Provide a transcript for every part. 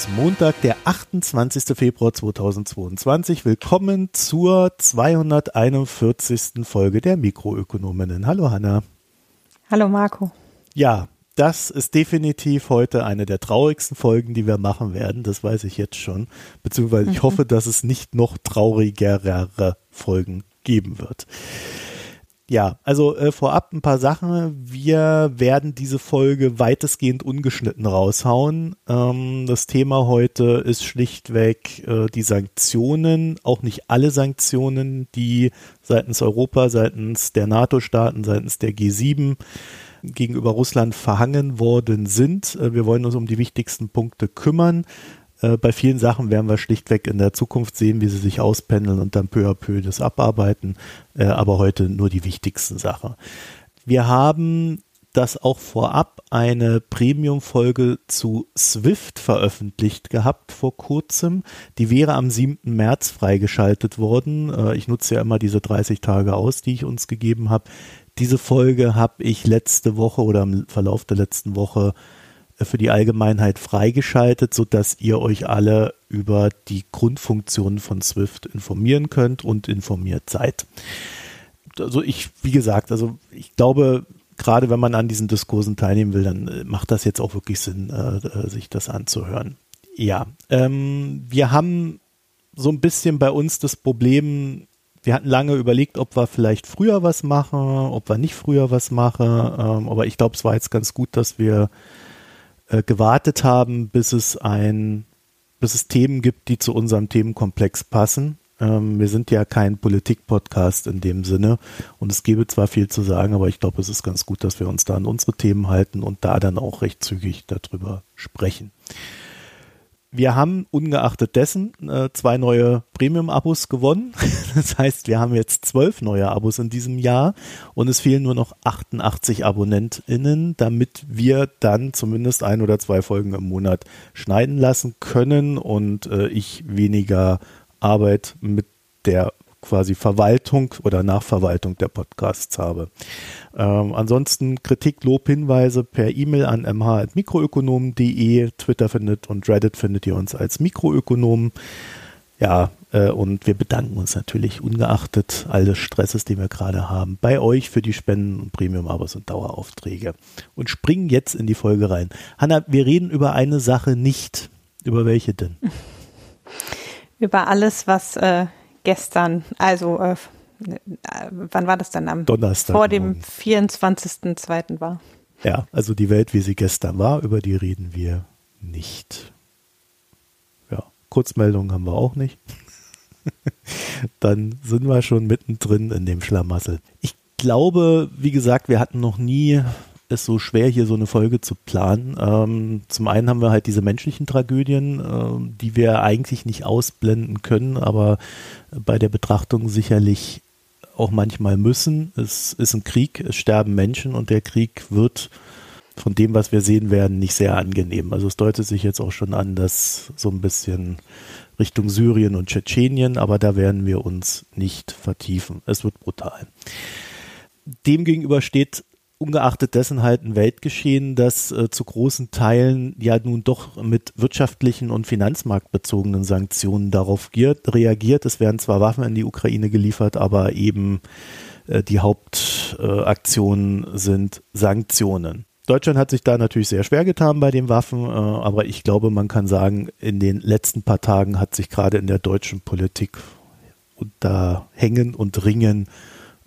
ist Montag, der 28. Februar 2022. Willkommen zur 241. Folge der Mikroökonominnen. Hallo Hanna. Hallo Marco. Ja, das ist definitiv heute eine der traurigsten Folgen, die wir machen werden. Das weiß ich jetzt schon. Beziehungsweise ich mhm. hoffe, dass es nicht noch traurigere Folgen geben wird. Ja, also äh, vorab ein paar Sachen. Wir werden diese Folge weitestgehend ungeschnitten raushauen. Ähm, das Thema heute ist schlichtweg äh, die Sanktionen, auch nicht alle Sanktionen, die seitens Europa, seitens der NATO-Staaten, seitens der G7 gegenüber Russland verhangen worden sind. Äh, wir wollen uns um die wichtigsten Punkte kümmern. Äh, bei vielen Sachen werden wir schlichtweg in der Zukunft sehen, wie sie sich auspendeln und dann peu à peu das abarbeiten. Äh, aber heute nur die wichtigsten Sachen. Wir haben das auch vorab eine Premium-Folge zu Swift veröffentlicht gehabt vor kurzem. Die wäre am 7. März freigeschaltet worden. Äh, ich nutze ja immer diese 30 Tage aus, die ich uns gegeben habe. Diese Folge habe ich letzte Woche oder im Verlauf der letzten Woche für die Allgemeinheit freigeschaltet, sodass ihr euch alle über die Grundfunktionen von Swift informieren könnt und informiert seid. Also ich, wie gesagt, also ich glaube, gerade wenn man an diesen Diskursen teilnehmen will, dann äh, macht das jetzt auch wirklich Sinn, äh, äh, sich das anzuhören. Ja, ähm, wir haben so ein bisschen bei uns das Problem, wir hatten lange überlegt, ob wir vielleicht früher was machen, ob wir nicht früher was machen, ähm, aber ich glaube, es war jetzt ganz gut, dass wir äh, gewartet haben, bis es ein, bis es Themen gibt, die zu unserem Themenkomplex passen. Ähm, wir sind ja kein Politik-Podcast in dem Sinne und es gäbe zwar viel zu sagen, aber ich glaube, es ist ganz gut, dass wir uns da an unsere Themen halten und da dann auch recht zügig darüber sprechen. Wir haben ungeachtet dessen äh, zwei neue Premium-Abos gewonnen. Das heißt, wir haben jetzt zwölf neue Abos in diesem Jahr und es fehlen nur noch 88 AbonnentInnen, damit wir dann zumindest ein oder zwei Folgen im Monat schneiden lassen können und äh, ich weniger Arbeit mit der quasi Verwaltung oder Nachverwaltung der Podcasts habe. Ähm, ansonsten Kritik, Lob, Hinweise per E-Mail an mh.mikroökonomen.de, Twitter findet und Reddit findet ihr uns als Mikroökonomen. Ja, äh, und wir bedanken uns natürlich ungeachtet all des Stresses, den wir gerade haben, bei euch für die Spenden und Premium-Abos und Daueraufträge. Und springen jetzt in die Folge rein. Hanna, wir reden über eine Sache nicht. Über welche denn? Über alles, was äh, gestern, also äh, wann war das dann am Donnerstag? Vor dem 24.02. war. Ja, also die Welt, wie sie gestern war, über die reden wir nicht. Ja, Kurzmeldungen haben wir auch nicht. dann sind wir schon mittendrin in dem Schlamassel. Ich glaube, wie gesagt, wir hatten noch nie es so schwer, hier so eine Folge zu planen. Ähm, zum einen haben wir halt diese menschlichen Tragödien, äh, die wir eigentlich nicht ausblenden können, aber bei der Betrachtung sicherlich auch manchmal müssen. Es ist ein Krieg, es sterben Menschen und der Krieg wird von dem, was wir sehen werden, nicht sehr angenehm. Also es deutet sich jetzt auch schon an, dass so ein bisschen Richtung Syrien und Tschetschenien, aber da werden wir uns nicht vertiefen. Es wird brutal. Demgegenüber steht ungeachtet dessen halt ein Weltgeschehen, das äh, zu großen Teilen ja nun doch mit wirtschaftlichen und finanzmarktbezogenen Sanktionen darauf giert, reagiert. Es werden zwar Waffen in die Ukraine geliefert, aber eben äh, die Hauptaktionen äh, sind Sanktionen. Deutschland hat sich da natürlich sehr schwer getan bei den Waffen, äh, aber ich glaube, man kann sagen, in den letzten paar Tagen hat sich gerade in der deutschen Politik unter Hängen und Ringen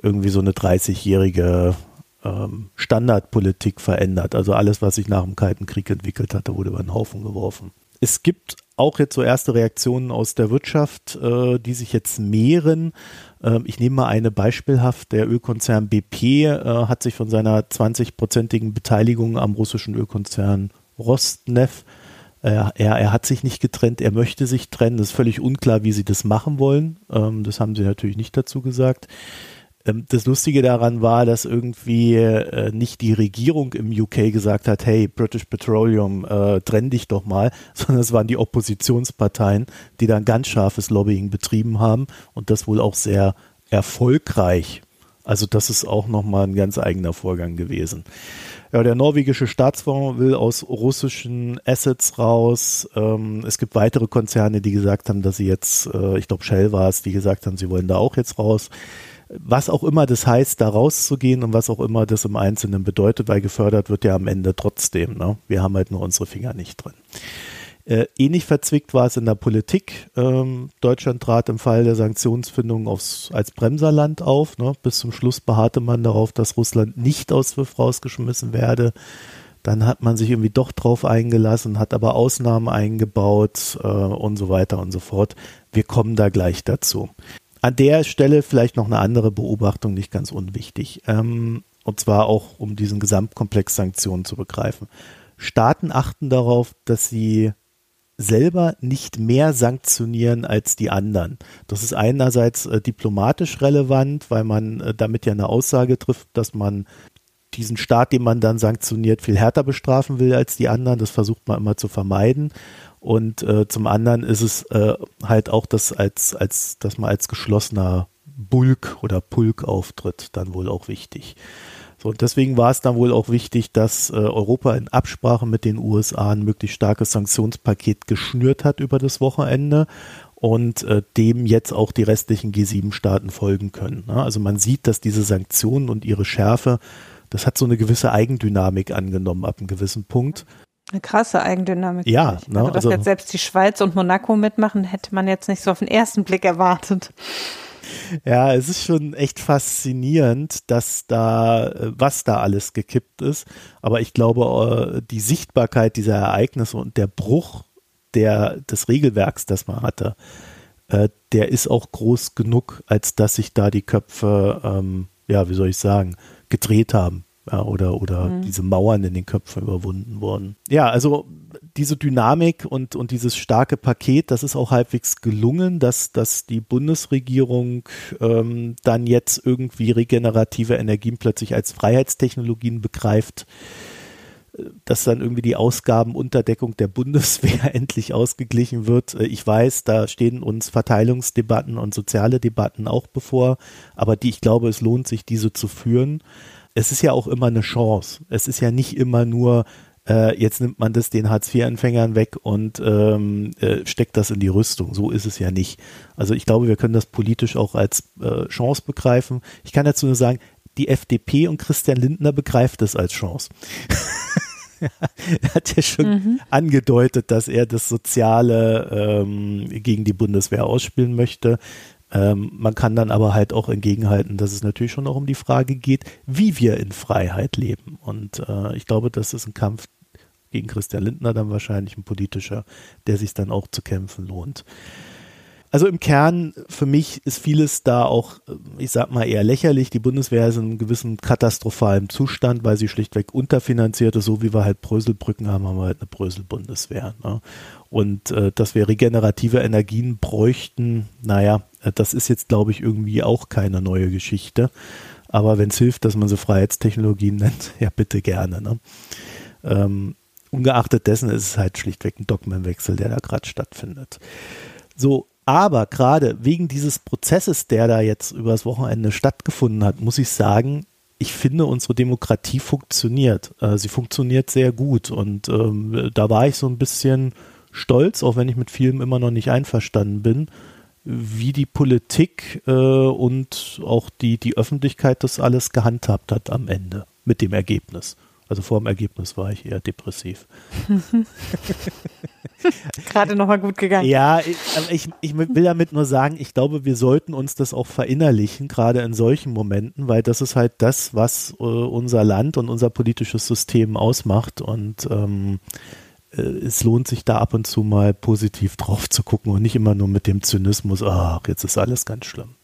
irgendwie so eine 30-jährige ähm, Standardpolitik verändert. Also alles, was sich nach dem Kalten Krieg entwickelt hatte, wurde über den Haufen geworfen. Es gibt auch jetzt so erste Reaktionen aus der Wirtschaft, äh, die sich jetzt mehren. Ähm, ich nehme mal eine beispielhaft. Der Ölkonzern BP äh, hat sich von seiner 20-prozentigen Beteiligung am russischen Ölkonzern Rosneft er, er, hat sich nicht getrennt, er möchte sich trennen. Das ist völlig unklar, wie sie das machen wollen. Ähm, das haben sie natürlich nicht dazu gesagt. Ähm, das Lustige daran war, dass irgendwie äh, nicht die Regierung im UK gesagt hat, hey, British Petroleum, äh, trenn dich doch mal, sondern es waren die Oppositionsparteien, die dann ganz scharfes Lobbying betrieben haben und das wohl auch sehr erfolgreich Also das ist auch nochmal ein ganz eigener Vorgang gewesen. Ja, der norwegische Staatsfonds will aus russischen Assets raus. Ähm, es gibt weitere Konzerne, die gesagt haben, dass sie jetzt, äh, ich glaube Shell war es, die gesagt haben, sie wollen da auch jetzt raus. Was auch immer das heißt, da rauszugehen und was auch immer das im Einzelnen bedeutet, weil gefördert wird ja am Ende trotzdem. Ne? Wir haben halt nur unsere Finger nicht drin. Äh, ähnlich verzwickt war es in der Politik. Ähm, Deutschland trat im Fall der Sanktionsfindung aufs, als Bremserland auf. Ne? Bis zum Schluss beharrte man darauf, dass Russland nicht aus SWIFT rausgeschmissen werde. Dann hat man sich irgendwie doch drauf eingelassen, hat aber Ausnahmen eingebaut äh, und so weiter und so fort. Wir kommen da gleich dazu. An der Stelle vielleicht noch eine andere Beobachtung, nicht ganz unwichtig. Ähm, und zwar auch, um diesen Gesamtkomplex Sanktionen zu begreifen. Staaten achten darauf, dass sie selber nicht mehr sanktionieren als die anderen. Das ist einerseits äh, diplomatisch relevant, weil man äh, damit ja eine Aussage trifft, dass man diesen Staat, den man dann sanktioniert, viel härter bestrafen will als die anderen. Das versucht man immer zu vermeiden. Und äh, zum anderen ist es äh, halt auch das als, als, dass man als geschlossener Bulk oder Pulk auftritt, dann wohl auch wichtig. So, und deswegen war es dann wohl auch wichtig, dass äh, Europa in Absprache mit den USA ein möglichst starkes Sanktionspaket geschnürt hat über das Wochenende und äh, dem jetzt auch die restlichen G7-Staaten folgen können. Ne? Also man sieht, dass diese Sanktionen und ihre Schärfe, das hat so eine gewisse Eigendynamik angenommen ab einem gewissen Punkt. Eine krasse Eigendynamik. Ja, ne? also dass also, jetzt selbst die Schweiz und Monaco mitmachen, hätte man jetzt nicht so auf den ersten Blick erwartet. Ja, es ist schon echt faszinierend, dass da, äh, was da alles gekippt ist. Aber ich glaube, äh, die Sichtbarkeit dieser Ereignisse und der Bruch der, des Regelwerks, das man hatte, äh, der ist auch groß genug, als dass sich da die Köpfe, ähm, ja, wie soll ich sagen, gedreht haben ja, oder, oder mhm. diese Mauern in den Köpfen überwunden wurden. Ja, also diese Dynamik und, und dieses starke Paket, das ist auch halbwegs gelungen, dass, dass die Bundesregierung ähm, dann jetzt irgendwie regenerative Energien plötzlich als Freiheitstechnologien begreift, dass dann irgendwie die Ausgabenunterdeckung der Bundeswehr endlich ausgeglichen wird. Ich weiß, da stehen uns Verteilungsdebatten und soziale Debatten auch bevor, aber die, ich glaube, es lohnt sich, diese zu führen es ist ja auch immer eine Chance. Es ist ja nicht immer nur, äh, jetzt nimmt man das den Hartz-IV-Empfängern weg und ähm, äh, steckt das in die Rüstung. So ist es ja nicht. Also ich glaube, wir können das politisch auch als äh, Chance begreifen. Ich kann dazu nur sagen, die FDP und Christian Lindner begreift es als Chance. er hat ja schon mhm. angedeutet, dass er das Soziale ähm, gegen die Bundeswehr ausspielen möchte. Ähm, man kann dann aber halt auch entgegenhalten, dass es natürlich schon auch um die Frage geht, wie wir in Freiheit leben. Und äh, ich glaube, das ist ein Kampf gegen Christian Lindner dann wahrscheinlich ein politischer, der sich dann auch zu kämpfen lohnt. Also im Kern, für mich ist vieles da auch, ich sag mal, eher lächerlich. Die Bundeswehr ist in einem gewissen katastrophalen Zustand, weil sie schlichtweg unterfinanziert ist. So wie wir halt Bröselbrücken haben, haben wir halt eine Brösel-Bundeswehr. Ne? Und äh, dass wir regenerative Energien bräuchten, naja, das ist jetzt, glaube ich, irgendwie auch keine neue Geschichte. Aber wenn es hilft, dass man so Freiheitstechnologien nennt, ja bitte gerne. Ne? Ähm, ungeachtet dessen ist es halt schlichtweg ein Dogmenwechsel, der da gerade stattfindet. So, aber gerade wegen dieses Prozesses, der da jetzt übers Wochenende stattgefunden hat, muss ich sagen, ich finde, unsere Demokratie funktioniert. Äh, sie funktioniert sehr gut. Und ähm, da war ich so ein bisschen stolz, auch wenn ich mit vielem immer noch nicht einverstanden bin, wie die Politik äh, und auch die, die Öffentlichkeit das alles gehandhabt hat am Ende mit dem Ergebnis. Also vor dem Ergebnis war ich eher depressiv. Gerade nochmal gut gegangen. Ja, ich, ich, ich, will damit nur sagen, ich glaube, wir sollten uns das auch verinnerlichen, gerade in solchen Momenten, weil das ist halt das, was äh, unser Land und unser politisches System ausmacht. Und ähm, äh, es lohnt sich da ab und zu mal positiv drauf zu gucken und nicht immer nur mit dem Zynismus, ach, jetzt ist alles ganz schlimm.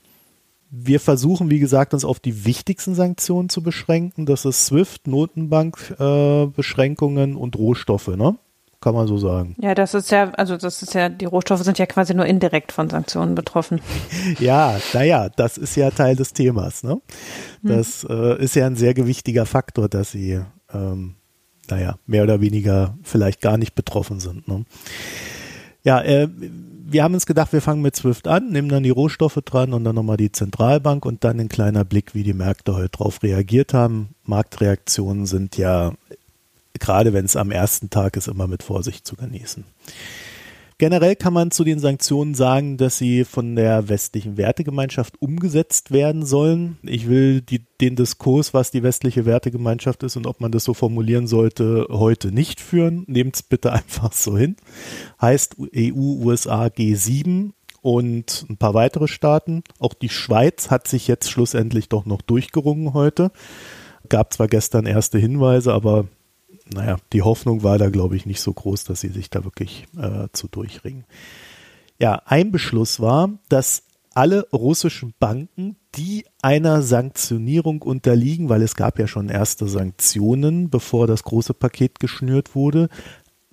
Wir versuchen, wie gesagt, uns auf die wichtigsten Sanktionen zu beschränken. Das ist SWIFT, Notenbankbeschränkungen äh, und Rohstoffe, ne? Kann man so sagen. Ja, das ist ja, also das ist ja, die Rohstoffe sind ja quasi nur indirekt von Sanktionen betroffen. ja, naja, das ist ja Teil des Themas, ne? Das hm. äh, ist ja ein sehr gewichtiger Faktor, dass sie, ähm, naja, mehr oder weniger vielleicht gar nicht betroffen sind. Ne? Ja, äh, wir haben uns gedacht, wir fangen mit Swift an, nehmen dann die Rohstoffe dran und dann nochmal die Zentralbank und dann ein kleiner Blick, wie die Märkte heute darauf reagiert haben. Marktreaktionen sind ja, gerade wenn es am ersten Tag ist, immer mit Vorsicht zu genießen. Generell kann man zu den Sanktionen sagen, dass sie von der westlichen Wertegemeinschaft umgesetzt werden sollen. Ich will die, den Diskurs, was die westliche Wertegemeinschaft ist und ob man das so formulieren sollte, heute nicht führen. Nehmt es bitte einfach so hin. Heißt EU, USA, G7 und ein paar weitere Staaten. Auch die Schweiz hat sich jetzt schlussendlich doch noch durchgerungen heute. Gab zwar gestern erste Hinweise, aber naja, die Hoffnung war da, glaube ich, nicht so groß, dass sie sich da wirklich äh, zu durchringen. Ja, ein Beschluss war, dass alle russischen Banken, die einer Sanktionierung unterliegen, weil es gab ja schon erste Sanktionen, bevor das große Paket geschnürt wurde,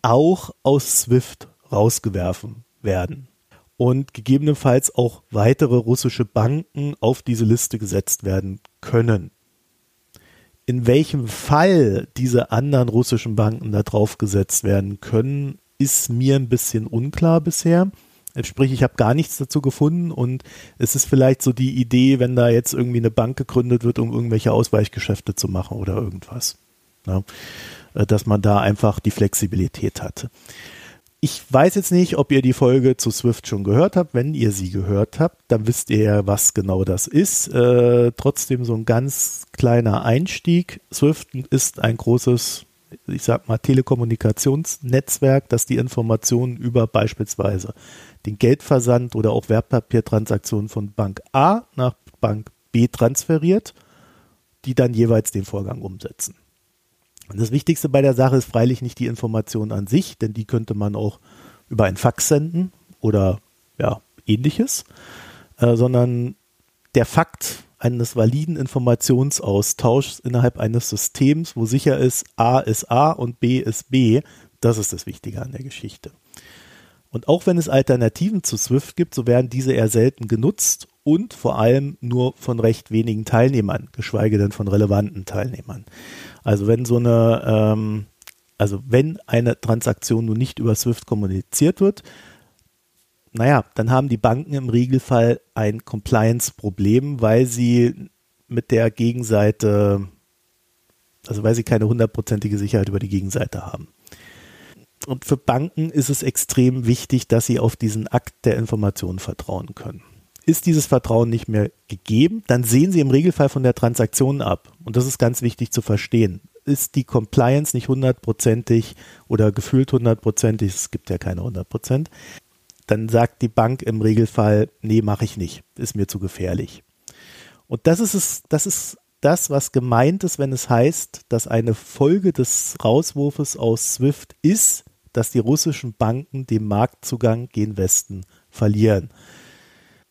auch aus SWIFT rausgewerfen werden und gegebenenfalls auch weitere russische Banken auf diese Liste gesetzt werden können in welchem Fall diese anderen russischen Banken da drauf gesetzt werden können, ist mir ein bisschen unklar bisher. Sprich, ich habe gar nichts dazu gefunden und es ist vielleicht so die Idee, wenn da jetzt irgendwie eine Bank gegründet wird, um irgendwelche Ausweichgeschäfte zu machen oder irgendwas. Ja, äh, dass man da einfach die Flexibilität hatte. Ich weiß jetzt nicht, ob ihr die Folge zu Swift schon gehört habt. Wenn ihr sie gehört habt, dann wisst ihr ja, was genau das ist. Äh, trotzdem so ein ganz kleiner Einstieg. Swift ist ein großes, ich sag mal, Telekommunikationsnetzwerk, das die Informationen über beispielsweise den Geldversand oder auch Wertpapiertransaktionen von Bank A nach Bank B transferiert, die dann jeweils den Vorgang umsetzen. Und das Wichtigste bei der Sache ist freilich nicht die Information an sich, denn die könnte man auch über ein Fax senden oder ja, ähnliches, äh, sondern der Fakt eines validen Informationsaustauschs innerhalb eines Systems, wo sicher ist, A ist A und B ist B, das ist das Wichtige an der Geschichte. Und auch wenn es Alternativen zu Swift gibt, so werden diese eher selten genutzt und vor allem nur von recht wenigen Teilnehmern, geschweige denn von relevanten Teilnehmern. Also wenn so eine, ähm, also wenn eine Transaktion nun nicht über SWIFT kommuniziert wird, naja, dann haben die Banken im Regelfall ein Compliance-Problem, weil sie mit der Gegenseite, also weil sie keine hundertprozentige Sicherheit über die Gegenseite haben. Und für Banken ist es extrem wichtig, dass sie auf diesen Akt der Information vertrauen können. Ist dieses Vertrauen nicht mehr gegeben, dann sehen Sie im Regelfall von der Transaktion ab. Und das ist ganz wichtig zu verstehen. Ist die Compliance nicht hundertprozentig oder gefühlt hundertprozentig, es gibt ja keine hundertprozent, dann sagt die Bank im Regelfall, nee, mache ich nicht, ist mir zu gefährlich. Und das ist es, das ist das, was gemeint ist, wenn es heißt, dass eine Folge des Rauswurfes aus SWIFT ist, dass die russischen Banken den Marktzugang gen Westen verlieren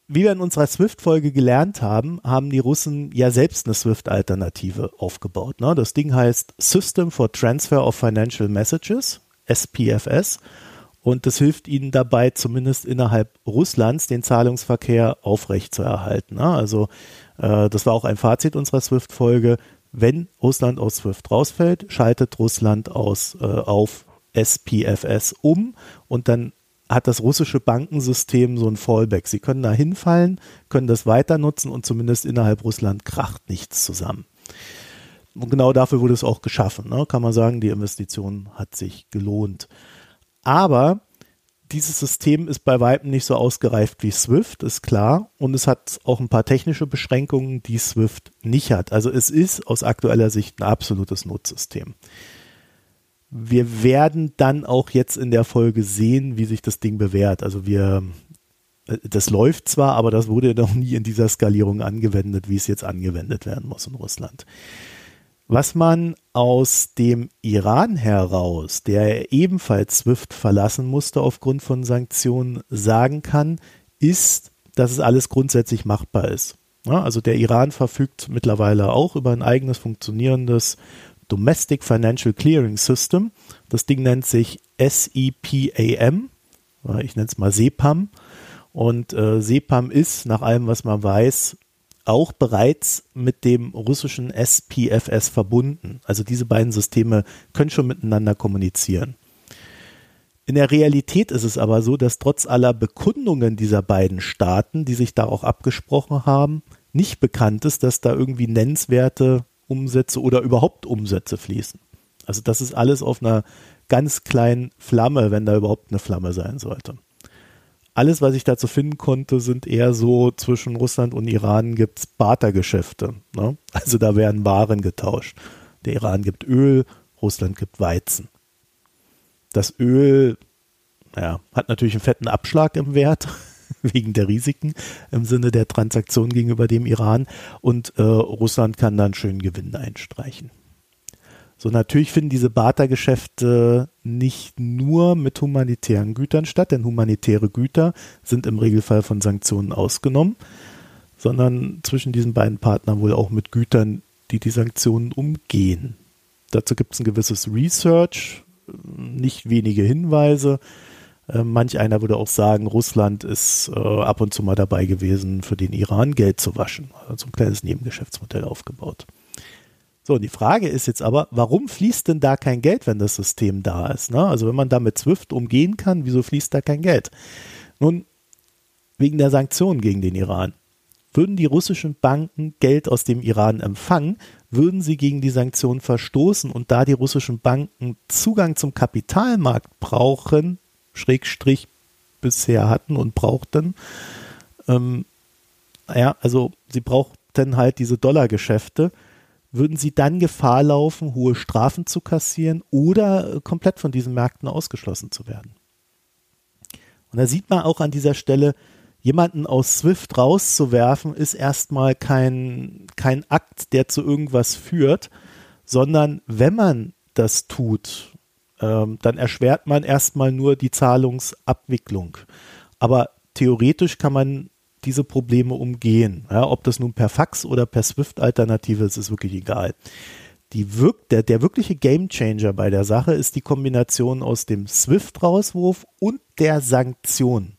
wie wir in unserer Swift-Folge gelernt haben, haben die Russen ja selbst eine Swift-Alternative aufgebaut. Ne? Das Ding heißt System for Transfer of Financial Messages, SPFS. Und das hilft ihnen dabei, zumindest innerhalb Russlands den Zahlungsverkehr aufrechtzuerhalten. Ne? Also äh, das war auch ein Fazit unserer Swift-Folge. Wenn Russland aus Swift rausfällt, schaltet Russland aus, äh, auf SPFS um und dann hat das russische Bankensystem so ein Fallback. Sie können da hinfallen, können das weiter nutzen und zumindest innerhalb Russland kracht nichts zusammen. Und genau dafür wurde es auch geschaffen. Ne? Kann man sagen, die Investition hat sich gelohnt. Aber dieses System ist bei Weitem nicht so ausgereift wie Swift, ist klar. Und es hat auch ein paar technische Beschränkungen, die Swift nicht hat. Also es ist aus aktueller Sicht ein absolutes Nutzsystem wir werden dann auch jetzt in der Folge sehen, wie sich das Ding bewährt. Also wir, äh, das läuft zwar, aber das wurde noch nie in dieser Skalierung angewendet, wie es jetzt angewendet werden muss in Russland. Was man aus dem Iran heraus, der ebenfalls SWIFT verlassen musste aufgrund von Sanktionen, sagen kann, ist, dass es alles grundsätzlich machbar ist. Ja, also der Iran verfügt mittlerweile auch über ein eigenes funktionierendes Domestic Financial Clearing System. Das Ding nennt sich SEPAM, ich nenne es mal SEPAM. Und äh, SEPAM ist, nach allem, was man weiß, auch bereits mit dem russischen SPFS verbunden. Also diese beiden Systeme können schon miteinander kommunizieren. In der Realität ist es aber so, dass trotz aller Bekundungen dieser beiden Staaten, die sich da auch abgesprochen haben, nicht bekannt ist, dass da irgendwie nennenswerte Umsätze oder überhaupt Umsätze fließen. Also das ist alles auf einer ganz kleinen Flamme, wenn da überhaupt eine Flamme sein sollte. Alles, was ich dazu finden konnte, sind eher so zwischen Russland und Iran gibt es Bartergeschäfte. Ne? Also da werden Waren getauscht. Der Iran gibt Öl, Russland gibt Weizen. Das Öl ja, hat natürlich einen fetten Abschlag im Wert, wegen der Risiken im Sinne der Transaktion gegenüber dem Iran. Und äh, Russland kann dann schön Gewinn einstreichen. So, natürlich finden diese Bartergeschäfte nicht nur mit humanitären Gütern statt, denn humanitäre Güter sind im Regelfall von Sanktionen ausgenommen, sondern zwischen diesen beiden Partnern wohl auch mit Gütern, die die Sanktionen umgehen. Dazu gibt es ein gewisses Research, nicht wenige Hinweise. Äh, manch einer würde auch sagen, Russland ist äh, ab und zu mal dabei gewesen, für den Iran Geld zu waschen. Also ein kleines Nebengeschäftsmodell aufgebaut. So, und die Frage ist jetzt aber, warum fließt denn da kein Geld, wenn das System da ist? Ne? Also wenn man da mit SWIFT umgehen kann, wieso fließt da kein Geld? Nun, wegen der Sanktionen gegen den Iran. Würden die russischen Banken Geld aus dem Iran empfangen, würden sie gegen die Sanktionen verstoßen und da die russischen Banken Zugang zum Kapitalmarkt brauchen, Schrägstrich bisher hatten und brauchten, ähm, ja, also sie brauchten halt diese Dollargeschäfte, würden sie dann Gefahr laufen, hohe Strafen zu kassieren oder komplett von diesen Märkten ausgeschlossen zu werden. Und da sieht man auch an dieser Stelle, jemanden aus Swift rauszuwerfen, ist erstmal kein, kein Akt, der zu irgendwas führt, sondern wenn man das tut, ähm, dann erschwert man erstmal nur die Zahlungsabwicklung. Aber theoretisch kann man diese Probleme umgehen. Ja, ob das nun per Fax oder per Swift-Alternative ist, ist wirklich egal. Die wirk der, der wirkliche Gamechanger bei der Sache ist die Kombination aus dem Swift-Rauswurf und der Sanktion,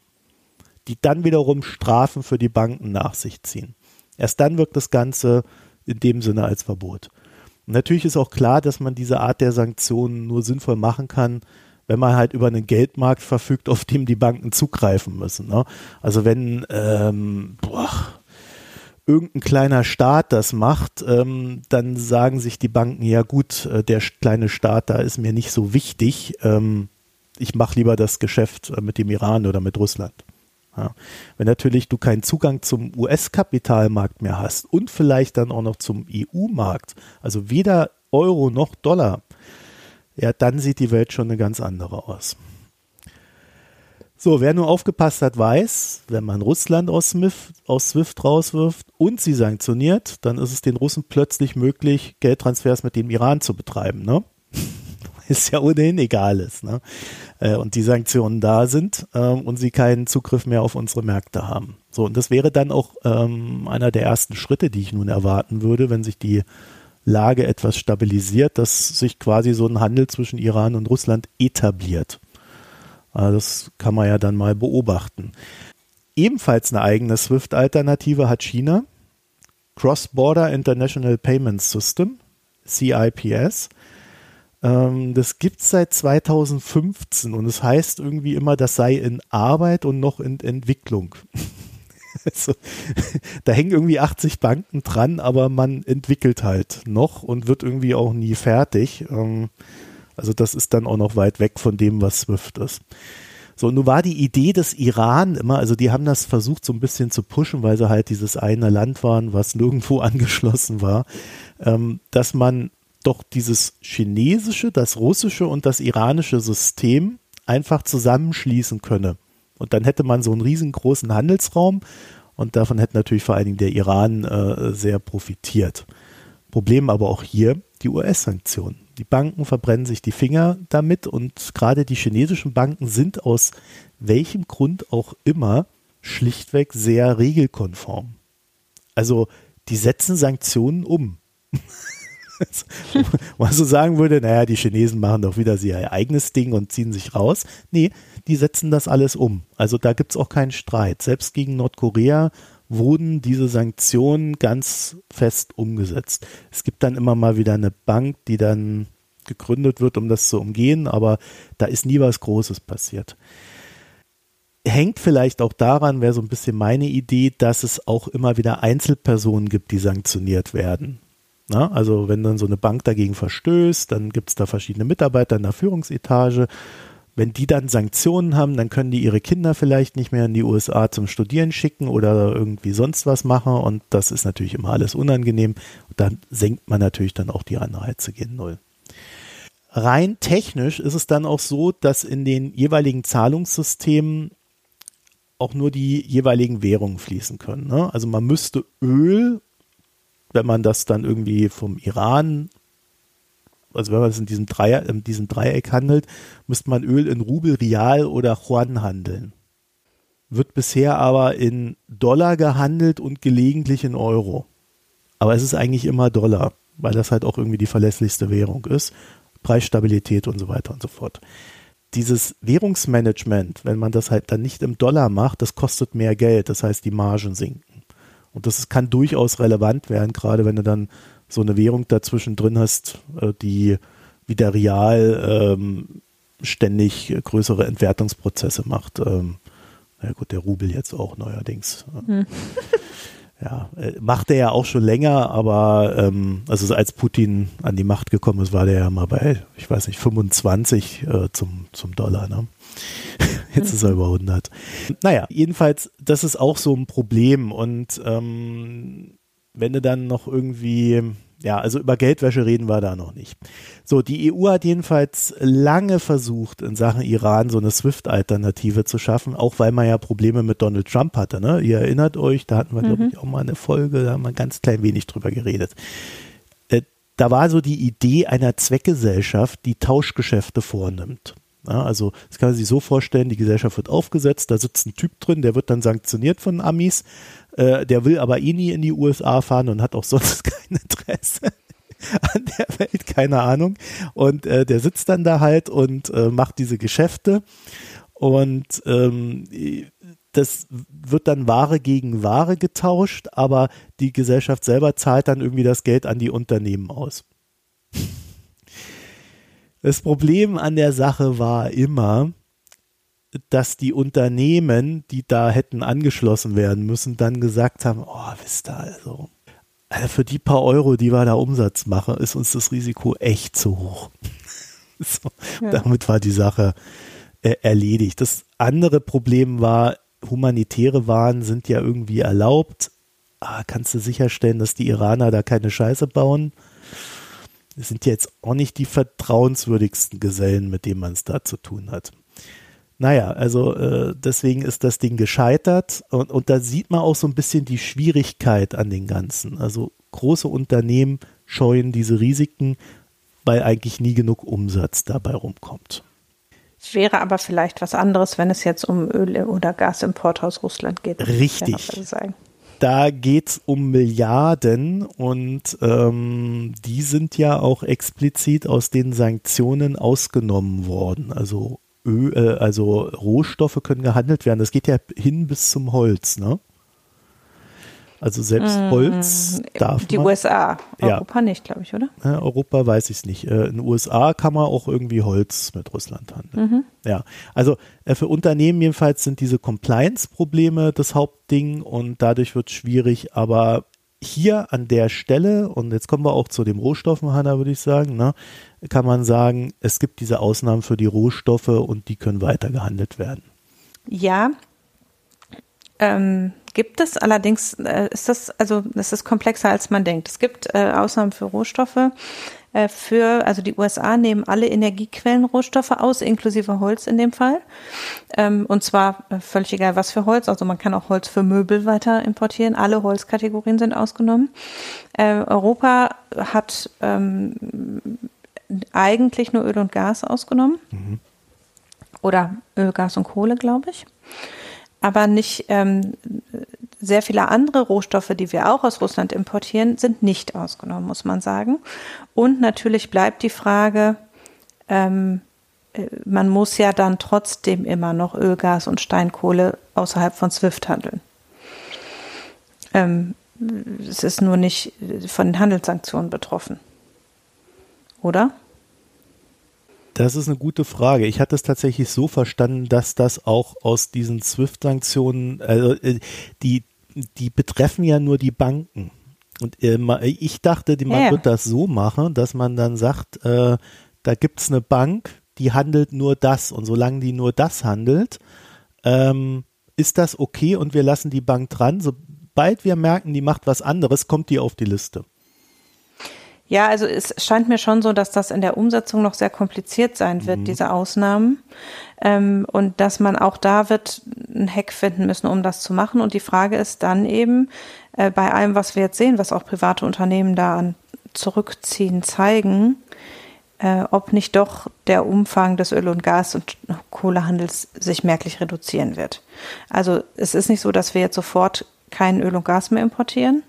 die dann wiederum Strafen für die Banken nach sich ziehen. Erst dann wirkt das Ganze in dem Sinne als Verbot. Natürlich ist auch klar, dass man diese Art der Sanktionen nur sinnvoll machen kann, wenn man halt über einen Geldmarkt verfügt, auf dem die Banken zugreifen müssen. Ne? Also wenn ähm, boah, irgendein kleiner Staat das macht, ähm, dann sagen sich die Banken, ja gut, äh, der kleine Staat, da ist mir nicht so wichtig. Ähm, ich mache lieber das Geschäft äh, mit dem Iran oder mit Russland. Ja. Wenn natürlich du keinen Zugang zum US-Kapitalmarkt mehr hast und vielleicht dann auch noch zum EU-Markt, also weder Euro noch Dollar, ja, dann sieht die Welt schon eine ganz andere aus. So, wer nur aufgepasst hat, weiß, wenn man Russland aus, Smith, aus SWIFT rauswirft und sie sanktioniert, dann ist es den Russen plötzlich möglich, Geldtransfers mit dem Iran zu betreiben. Ne? ist ja ohnehin egal ist. Ne? Äh, und die Sanktionen da sind ähm, und sie keinen Zugriff mehr auf unsere Märkte haben. So, und das wäre dann auch ähm, einer der ersten Schritte, die ich nun erwarten würde, wenn sich die Lage etwas stabilisiert, dass sich quasi so ein Handel zwischen Iran und Russland etabliert. Also das kann man ja dann mal beobachten. Ebenfalls eine eigene SWIFT-Alternative hat China. Cross-Border International Payment System, CIPS. Ähm, das gibt es seit 2015 und es das heißt irgendwie immer, das sei in Arbeit und noch in Entwicklung. Also, da hängen irgendwie 80 Banken dran, aber man entwickelt halt noch und wird irgendwie auch nie fertig. Ähm, also das ist dann auch noch weit weg von dem, was Swift ist. So, nun war die Idee des Iran immer, also die haben das versucht so ein bisschen zu pushen, weil sie halt dieses eine Land waren, was nirgendwo angeschlossen war, ähm, dass man doch dieses chinesische, das russische und das iranische System einfach zusammenschließen könne. Und dann hätte man so einen riesengroßen Handelsraum und davon hätte natürlich vor allen Dingen der Iran äh, sehr profitiert. Problem aber auch hier die US-Sanktionen. Die Banken verbrennen sich die Finger damit und gerade die chinesischen Banken sind aus welchem Grund auch immer schlichtweg sehr regelkonform. Also die setzen Sanktionen um. man so sagen würde, naja, die Chinesen machen doch wieder ihr eigenes Ding und ziehen sich raus. Nee, die setzen das alles um. Also da gibt es auch keinen Streit. Selbst gegen Nordkorea wurden diese Sanktionen ganz fest umgesetzt. Es gibt dann immer mal wieder eine Bank, die dann gegründet wird, um das zu umgehen, aber da ist nie was Großes passiert. Hängt vielleicht auch daran, wäre so ein bisschen meine Idee, dass es auch immer wieder Einzelpersonen gibt, die sanktioniert werden. Na, also wenn dann so eine Bank dagegen verstößt, dann gibt es da verschiedene Mitarbeiter in der Führungsetage wenn die dann Sanktionen haben, dann können die ihre Kinder vielleicht nicht mehr in die USA zum Studieren schicken oder irgendwie sonst was machen und das ist natürlich immer alles unangenehm. Und dann senkt man natürlich dann auch die Anreize gegen Null. Rein technisch ist es dann auch so, dass in den jeweiligen Zahlungssystemen auch nur die jeweiligen Währungen fließen können. Ne? Also man müsste Öl, wenn man das dann irgendwie vom Iran also wenn man es in diesem, Dreier, in diesem Dreieck handelt, müsste man Öl in Rubel, Rial oder Yuan handeln. Wird bisher aber in Dollar gehandelt und gelegentlich in Euro. Aber es ist eigentlich immer Dollar, weil das halt auch irgendwie die verlässlichste Währung ist. Preisstabilität und so weiter und so fort. Dieses Währungsmanagement, wenn man das halt dann nicht im Dollar macht, das kostet mehr Geld. Das heißt, die Margen sinken. Und das kann durchaus relevant werden, gerade wenn du dann so eine Währung dazwischen drin hast, äh, die wieder real ähm, ständig größere Entwertungsprozesse macht. Ähm, na gut, der Rubel jetzt auch neuerdings. Hm. Ja, äh, macht er ja auch schon länger, aber ähm, also als Putin an die Macht gekommen ist, war der ja mal bei, ich weiß nicht, 25 äh, zum, zum Dollar. Ne? Jetzt ist er über 100. Naja, jedenfalls, das ist auch so ein Problem und ähm, wenn du dann noch irgendwie, ja, also über Geldwäsche reden wir da noch nicht. So, die EU hat jedenfalls lange versucht, in Sachen Iran so eine SWIFT-Alternative zu schaffen, auch weil man ja Probleme mit Donald Trump hatte. Ne? Ihr erinnert euch, da hatten wir, mhm. glaube ich, auch mal eine Folge, da haben wir ganz klein wenig drüber geredet. Äh, da war so die Idee einer Zweckgesellschaft, die Tauschgeschäfte vornimmt. Ja, also das kann man sich so vorstellen, die Gesellschaft wird aufgesetzt, da sitzt ein Typ drin, der wird dann sanktioniert von Amis, äh, der will aber eh nie in die USA fahren und hat auch sonst kein Interesse an der Welt, keine Ahnung. Und äh, der sitzt dann da halt und äh, macht diese Geschäfte. Und ähm, das wird dann Ware gegen Ware getauscht, aber die Gesellschaft selber zahlt dann irgendwie das Geld an die Unternehmen aus. Das Problem an der Sache war immer, dass die Unternehmen, die da hätten angeschlossen werden müssen, dann gesagt haben, oh, wisst ihr, also, also für die paar Euro, die wir da Umsatz machen, ist uns das Risiko echt zu hoch. so, ja. Damit war die Sache äh, erledigt. Das andere Problem war, humanitäre Waren sind ja irgendwie erlaubt. Ah, kannst du sicherstellen, dass die Iraner da keine Scheiße bauen? Das sind jetzt auch nicht die vertrauenswürdigsten Gesellen, mit denen man es da zu tun hat. Naja, also äh, deswegen ist das Ding gescheitert und, und da sieht man auch so ein bisschen die Schwierigkeit an den Ganzen. Also große Unternehmen scheuen diese Risiken, weil eigentlich nie genug Umsatz dabei rumkommt. Wäre aber vielleicht was anderes, wenn es jetzt um Öl- oder Gasimport aus Russland geht. Richtig. Da geht es um Milliarden und ähm, die sind ja auch explizit aus den Sanktionen ausgenommen worden. Also Öl, äh, also Rohstoffe können gehandelt werden. Das geht ja hin bis zum Holz, ne? Also selbst mm, Holz darf die man. Die USA, Europa ja. nicht, glaube ich, oder? Ja, Europa weiß ich es nicht. Äh, in den USA kann man auch irgendwie Holz mit Russland handeln. Mhm. Ja, also äh, für Unternehmen jedenfalls sind diese Compliance-Probleme das Hauptding und dadurch wird es schwierig, aber hier an der Stelle, und jetzt kommen wir auch zu dem Rohstoffen, Hanna, würde ich sagen, ne, kann man sagen, es gibt diese Ausnahmen für die Rohstoffe und die können weiter gehandelt werden. Ja, ähm, gibt es allerdings, äh, ist das, also es ist komplexer als man denkt. Es gibt äh, Ausnahmen für Rohstoffe. Äh, für, also die USA nehmen alle Energiequellenrohstoffe aus, inklusive Holz in dem Fall. Ähm, und zwar äh, völlig egal, was für Holz. Also man kann auch Holz für Möbel weiter importieren. Alle Holzkategorien sind ausgenommen. Äh, Europa hat ähm, eigentlich nur Öl und Gas ausgenommen. Mhm. Oder Öl, Gas und Kohle, glaube ich. Aber nicht ähm, sehr viele andere Rohstoffe, die wir auch aus Russland importieren, sind nicht ausgenommen, muss man sagen. Und natürlich bleibt die Frage, ähm, äh, man muss ja dann trotzdem immer noch Öl, Gas und Steinkohle außerhalb von SWIFT handeln. Ähm, es ist nur nicht von den Handelssanktionen betroffen. Oder? Das ist eine gute Frage. Ich hatte es tatsächlich so verstanden, dass das auch aus diesen SWIFT-Sanktionen, also äh, die, die betreffen ja nur die Banken. Und äh, ich dachte, man ja. wird das so machen, dass man dann sagt, äh, da gibt es eine Bank, die handelt nur das. Und solange die nur das handelt, ähm, ist das okay und wir lassen die Bank dran. Sobald wir merken, die macht was anderes, kommt die auf die Liste. Ja, also es scheint mir schon so, dass das in der Umsetzung noch sehr kompliziert sein wird, mhm. diese Ausnahmen. Ähm, und dass man auch da wird ein Hack finden müssen, um das zu machen. Und die Frage ist dann eben, äh, bei allem, was wir jetzt sehen, was auch private Unternehmen da an Zurückziehen zeigen, äh, ob nicht doch der Umfang des Öl- und Gas- und Kohlehandels sich merklich reduzieren wird. Also es ist nicht so, dass wir jetzt sofort kein Öl und Gas mehr importieren,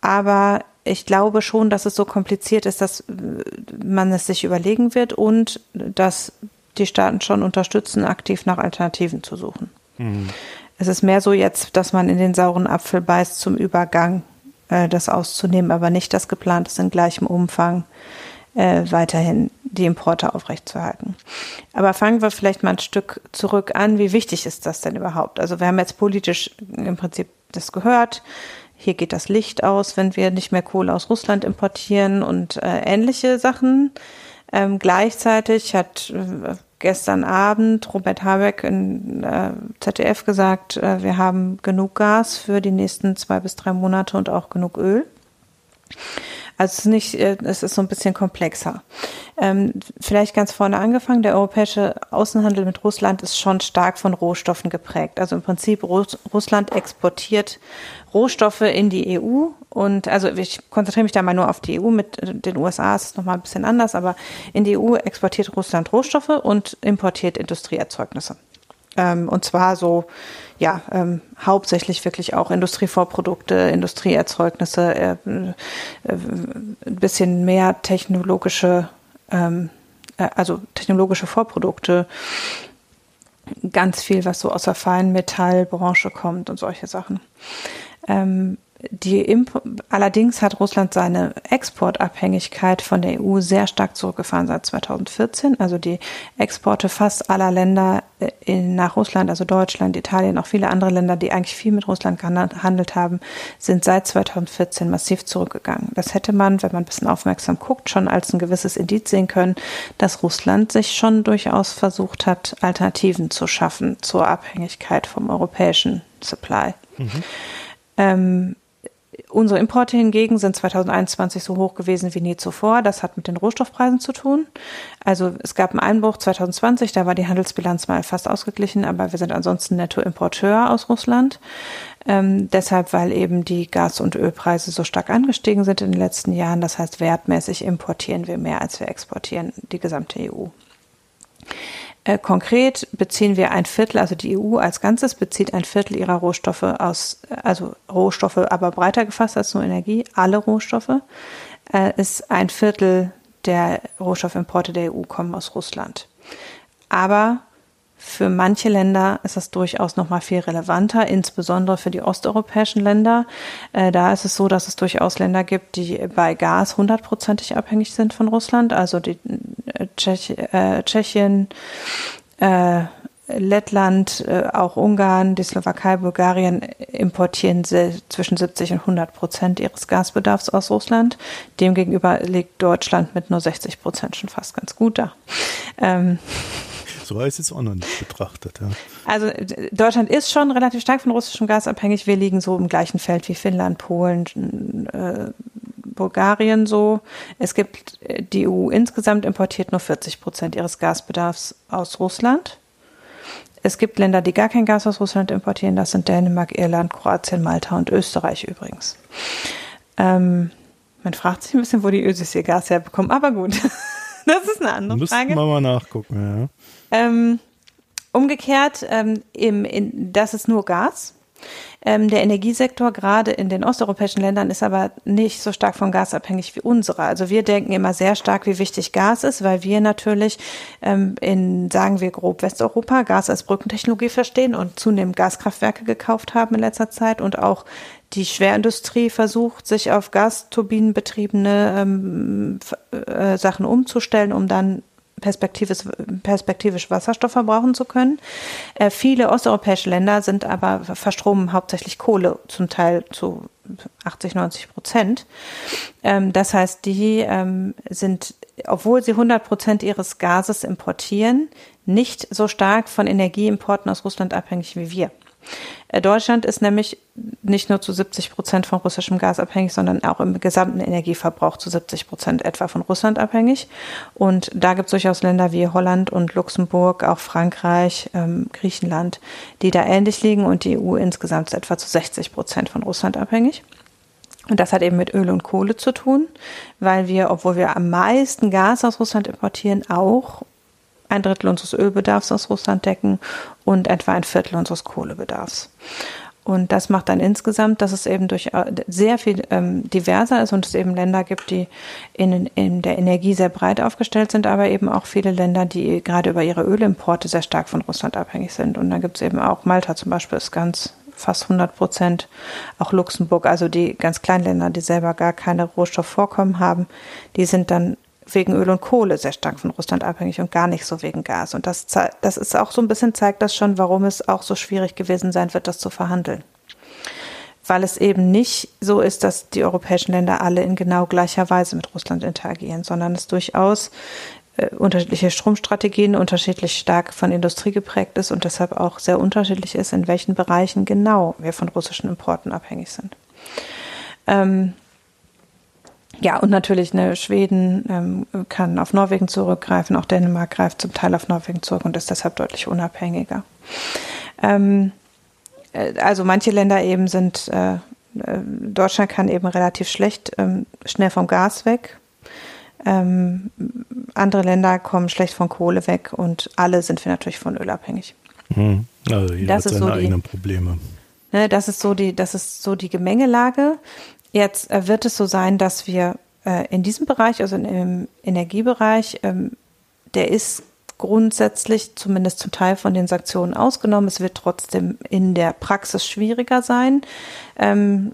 aber ich glaube schon, dass es so kompliziert ist, dass man es sich überlegen wird und dass die Staaten schon unterstützen, aktiv nach Alternativen zu suchen. Mhm. Es ist mehr so jetzt, dass man in den sauren Apfel beißt zum Übergang, äh, das auszunehmen, aber nicht das geplant ist in gleichem Umfang äh, weiterhin die Importe aufrechtzuerhalten. Aber fangen wir vielleicht mal ein Stück zurück an. Wie wichtig ist das denn überhaupt? Also wir haben jetzt politisch im Prinzip das gehört. Hier geht das Licht aus, wenn wir nicht mehr Kohle aus Russland importieren und äh, ähnliche Sachen. Ähm, gleichzeitig hat äh, gestern Abend Robert Habeck in äh, ZDF gesagt, äh, wir haben genug Gas für die nächsten zwei bis drei Monate und auch genug Öl. Also es ist nicht, äh, es ist so ein bisschen komplexer. Ähm, vielleicht ganz vorne angefangen, der europäische Außenhandel mit Russland ist schon stark von Rohstoffen geprägt. Also im Prinzip Russ Russland exportiert Rohstoffe in die EU und also ich konzentriere mich da mal nur auf die EU. Mit den USA ist es nochmal ein bisschen anders, aber in die EU exportiert Russland Rohstoffe und importiert Industrieerzeugnisse. Ähm, und zwar so, ja, ähm, hauptsächlich wirklich auch Industrievorprodukte, Industrieerzeugnisse, äh, äh, ein bisschen mehr technologische, ähm, äh, also technologische Vorprodukte, ganz viel, was so aus der Feinmetallbranche kommt und solche Sachen. Ähm, die Imp Allerdings hat Russland seine Exportabhängigkeit von der EU sehr stark zurückgefahren seit 2014. Also die Exporte fast aller Länder äh, in, nach Russland, also Deutschland, Italien, auch viele andere Länder, die eigentlich viel mit Russland gehandelt haben, sind seit 2014 massiv zurückgegangen. Das hätte man, wenn man ein bisschen aufmerksam guckt, schon als ein gewisses Indiz sehen können, dass Russland sich schon durchaus versucht hat, Alternativen zu schaffen zur Abhängigkeit vom europäischen Supply. Mhm. Ähm, Unsere Importe hingegen sind 2021 so hoch gewesen wie nie zuvor. Das hat mit den Rohstoffpreisen zu tun. Also es gab einen Einbruch 2020, da war die Handelsbilanz mal fast ausgeglichen, aber wir sind ansonsten Nettoimporteur aus Russland. Ähm, deshalb, weil eben die Gas- und Ölpreise so stark angestiegen sind in den letzten Jahren. Das heißt, wertmäßig importieren wir mehr, als wir exportieren, die gesamte EU. Äh, konkret beziehen wir ein Viertel, also die EU als Ganzes bezieht ein Viertel ihrer Rohstoffe aus, also Rohstoffe aber breiter gefasst als nur Energie, alle Rohstoffe, äh, ist ein Viertel der Rohstoffimporte der EU kommen aus Russland. Aber für manche Länder ist das durchaus noch mal viel relevanter, insbesondere für die osteuropäischen Länder. Äh, da ist es so, dass es durchaus Länder gibt, die bei Gas hundertprozentig abhängig sind von Russland, also die äh, Tschech, äh, Tschechien, äh, Lettland, äh, auch Ungarn, die Slowakei, Bulgarien importieren zwischen 70 und 100 Prozent ihres Gasbedarfs aus Russland. Demgegenüber liegt Deutschland mit nur 60 Prozent schon fast ganz gut da. Ähm, so heißt es auch noch nicht betrachtet. Ja. Also Deutschland ist schon relativ stark von russischem Gas abhängig. Wir liegen so im gleichen Feld wie Finnland, Polen, äh, Bulgarien so. Es gibt die EU insgesamt importiert nur 40 Prozent ihres Gasbedarfs aus Russland. Es gibt Länder, die gar kein Gas aus Russland importieren. Das sind Dänemark, Irland, Kroatien, Malta und Österreich übrigens. Ähm, man fragt sich ein bisschen, wo die Ösis ihr Gas herbekommen, aber gut. das ist eine andere Müssten Frage. Müssen wir mal nachgucken, ja. Ähm, umgekehrt, ähm, im, in, das ist nur Gas. Ähm, der Energiesektor gerade in den osteuropäischen Ländern ist aber nicht so stark von Gas abhängig wie unsere. Also wir denken immer sehr stark, wie wichtig Gas ist, weil wir natürlich ähm, in, sagen wir grob Westeuropa, Gas als Brückentechnologie verstehen und zunehmend Gaskraftwerke gekauft haben in letzter Zeit und auch die Schwerindustrie versucht, sich auf gasturbinenbetriebene ähm, äh, Sachen umzustellen, um dann perspektivisch, perspektivisch Wasserstoff verbrauchen zu können. Äh, viele osteuropäische Länder sind aber verstromen hauptsächlich Kohle, zum Teil zu 80, 90 Prozent. Ähm, das heißt, die ähm, sind, obwohl sie 100 Prozent ihres Gases importieren, nicht so stark von Energieimporten aus Russland abhängig wie wir. Äh, Deutschland ist nämlich nicht nur zu 70 Prozent von russischem Gas abhängig, sondern auch im gesamten Energieverbrauch zu 70 Prozent etwa von Russland abhängig. Und da gibt es durchaus Länder wie Holland und Luxemburg, auch Frankreich, ähm, Griechenland, die da ähnlich liegen und die EU insgesamt ist etwa zu 60 Prozent von Russland abhängig. Und das hat eben mit Öl und Kohle zu tun, weil wir, obwohl wir am meisten Gas aus Russland importieren, auch ein Drittel unseres Ölbedarfs aus Russland decken und etwa ein Viertel unseres Kohlebedarfs. Und das macht dann insgesamt, dass es eben durch äh, sehr viel ähm, diverser ist und es eben Länder gibt, die in, in der Energie sehr breit aufgestellt sind, aber eben auch viele Länder, die gerade über ihre Ölimporte sehr stark von Russland abhängig sind. Und dann gibt es eben auch Malta zum Beispiel ist ganz fast 100 Prozent, auch Luxemburg, also die ganz kleinen Länder, die selber gar keine Rohstoffvorkommen haben, die sind dann wegen Öl und Kohle sehr stark von Russland abhängig und gar nicht so wegen Gas. Und das, das ist auch so ein bisschen, zeigt das schon, warum es auch so schwierig gewesen sein wird, das zu verhandeln. Weil es eben nicht so ist, dass die europäischen Länder alle in genau gleicher Weise mit Russland interagieren, sondern es durchaus äh, unterschiedliche Stromstrategien unterschiedlich stark von Industrie geprägt ist und deshalb auch sehr unterschiedlich ist, in welchen Bereichen genau wir von russischen Importen abhängig sind. Ähm, ja, und natürlich ne, Schweden ähm, kann auf Norwegen zurückgreifen, auch Dänemark greift zum Teil auf Norwegen zurück und ist deshalb deutlich unabhängiger. Ähm, äh, also manche Länder eben sind, äh, äh, Deutschland kann eben relativ schlecht ähm, schnell vom Gas weg. Ähm, andere Länder kommen schlecht von Kohle weg und alle sind wir natürlich von Öl abhängig. Hm. Also jeder das hat seine so eigenen die, Probleme. Ne, das ist so die, das ist so die Gemengelage. Jetzt äh, wird es so sein, dass wir äh, in diesem Bereich, also im Energiebereich, ähm, der ist grundsätzlich zumindest zum Teil von den Sanktionen ausgenommen. Es wird trotzdem in der Praxis schwieriger sein, ähm,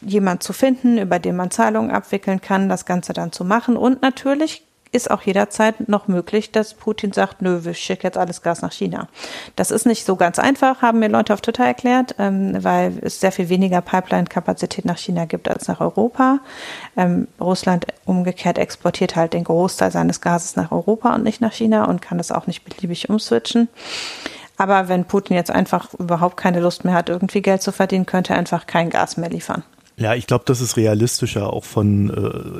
jemand zu finden, über den man Zahlungen abwickeln kann, das Ganze dann zu machen. Und natürlich ist auch jederzeit noch möglich, dass Putin sagt, nö, wir schicken jetzt alles Gas nach China. Das ist nicht so ganz einfach, haben mir Leute auf Twitter erklärt, ähm, weil es sehr viel weniger Pipeline-Kapazität nach China gibt als nach Europa. Ähm, Russland umgekehrt exportiert halt den Großteil seines Gases nach Europa und nicht nach China und kann das auch nicht beliebig umswitchen. Aber wenn Putin jetzt einfach überhaupt keine Lust mehr hat, irgendwie Geld zu verdienen, könnte er einfach kein Gas mehr liefern. Ja, ich glaube, das ist realistischer auch von,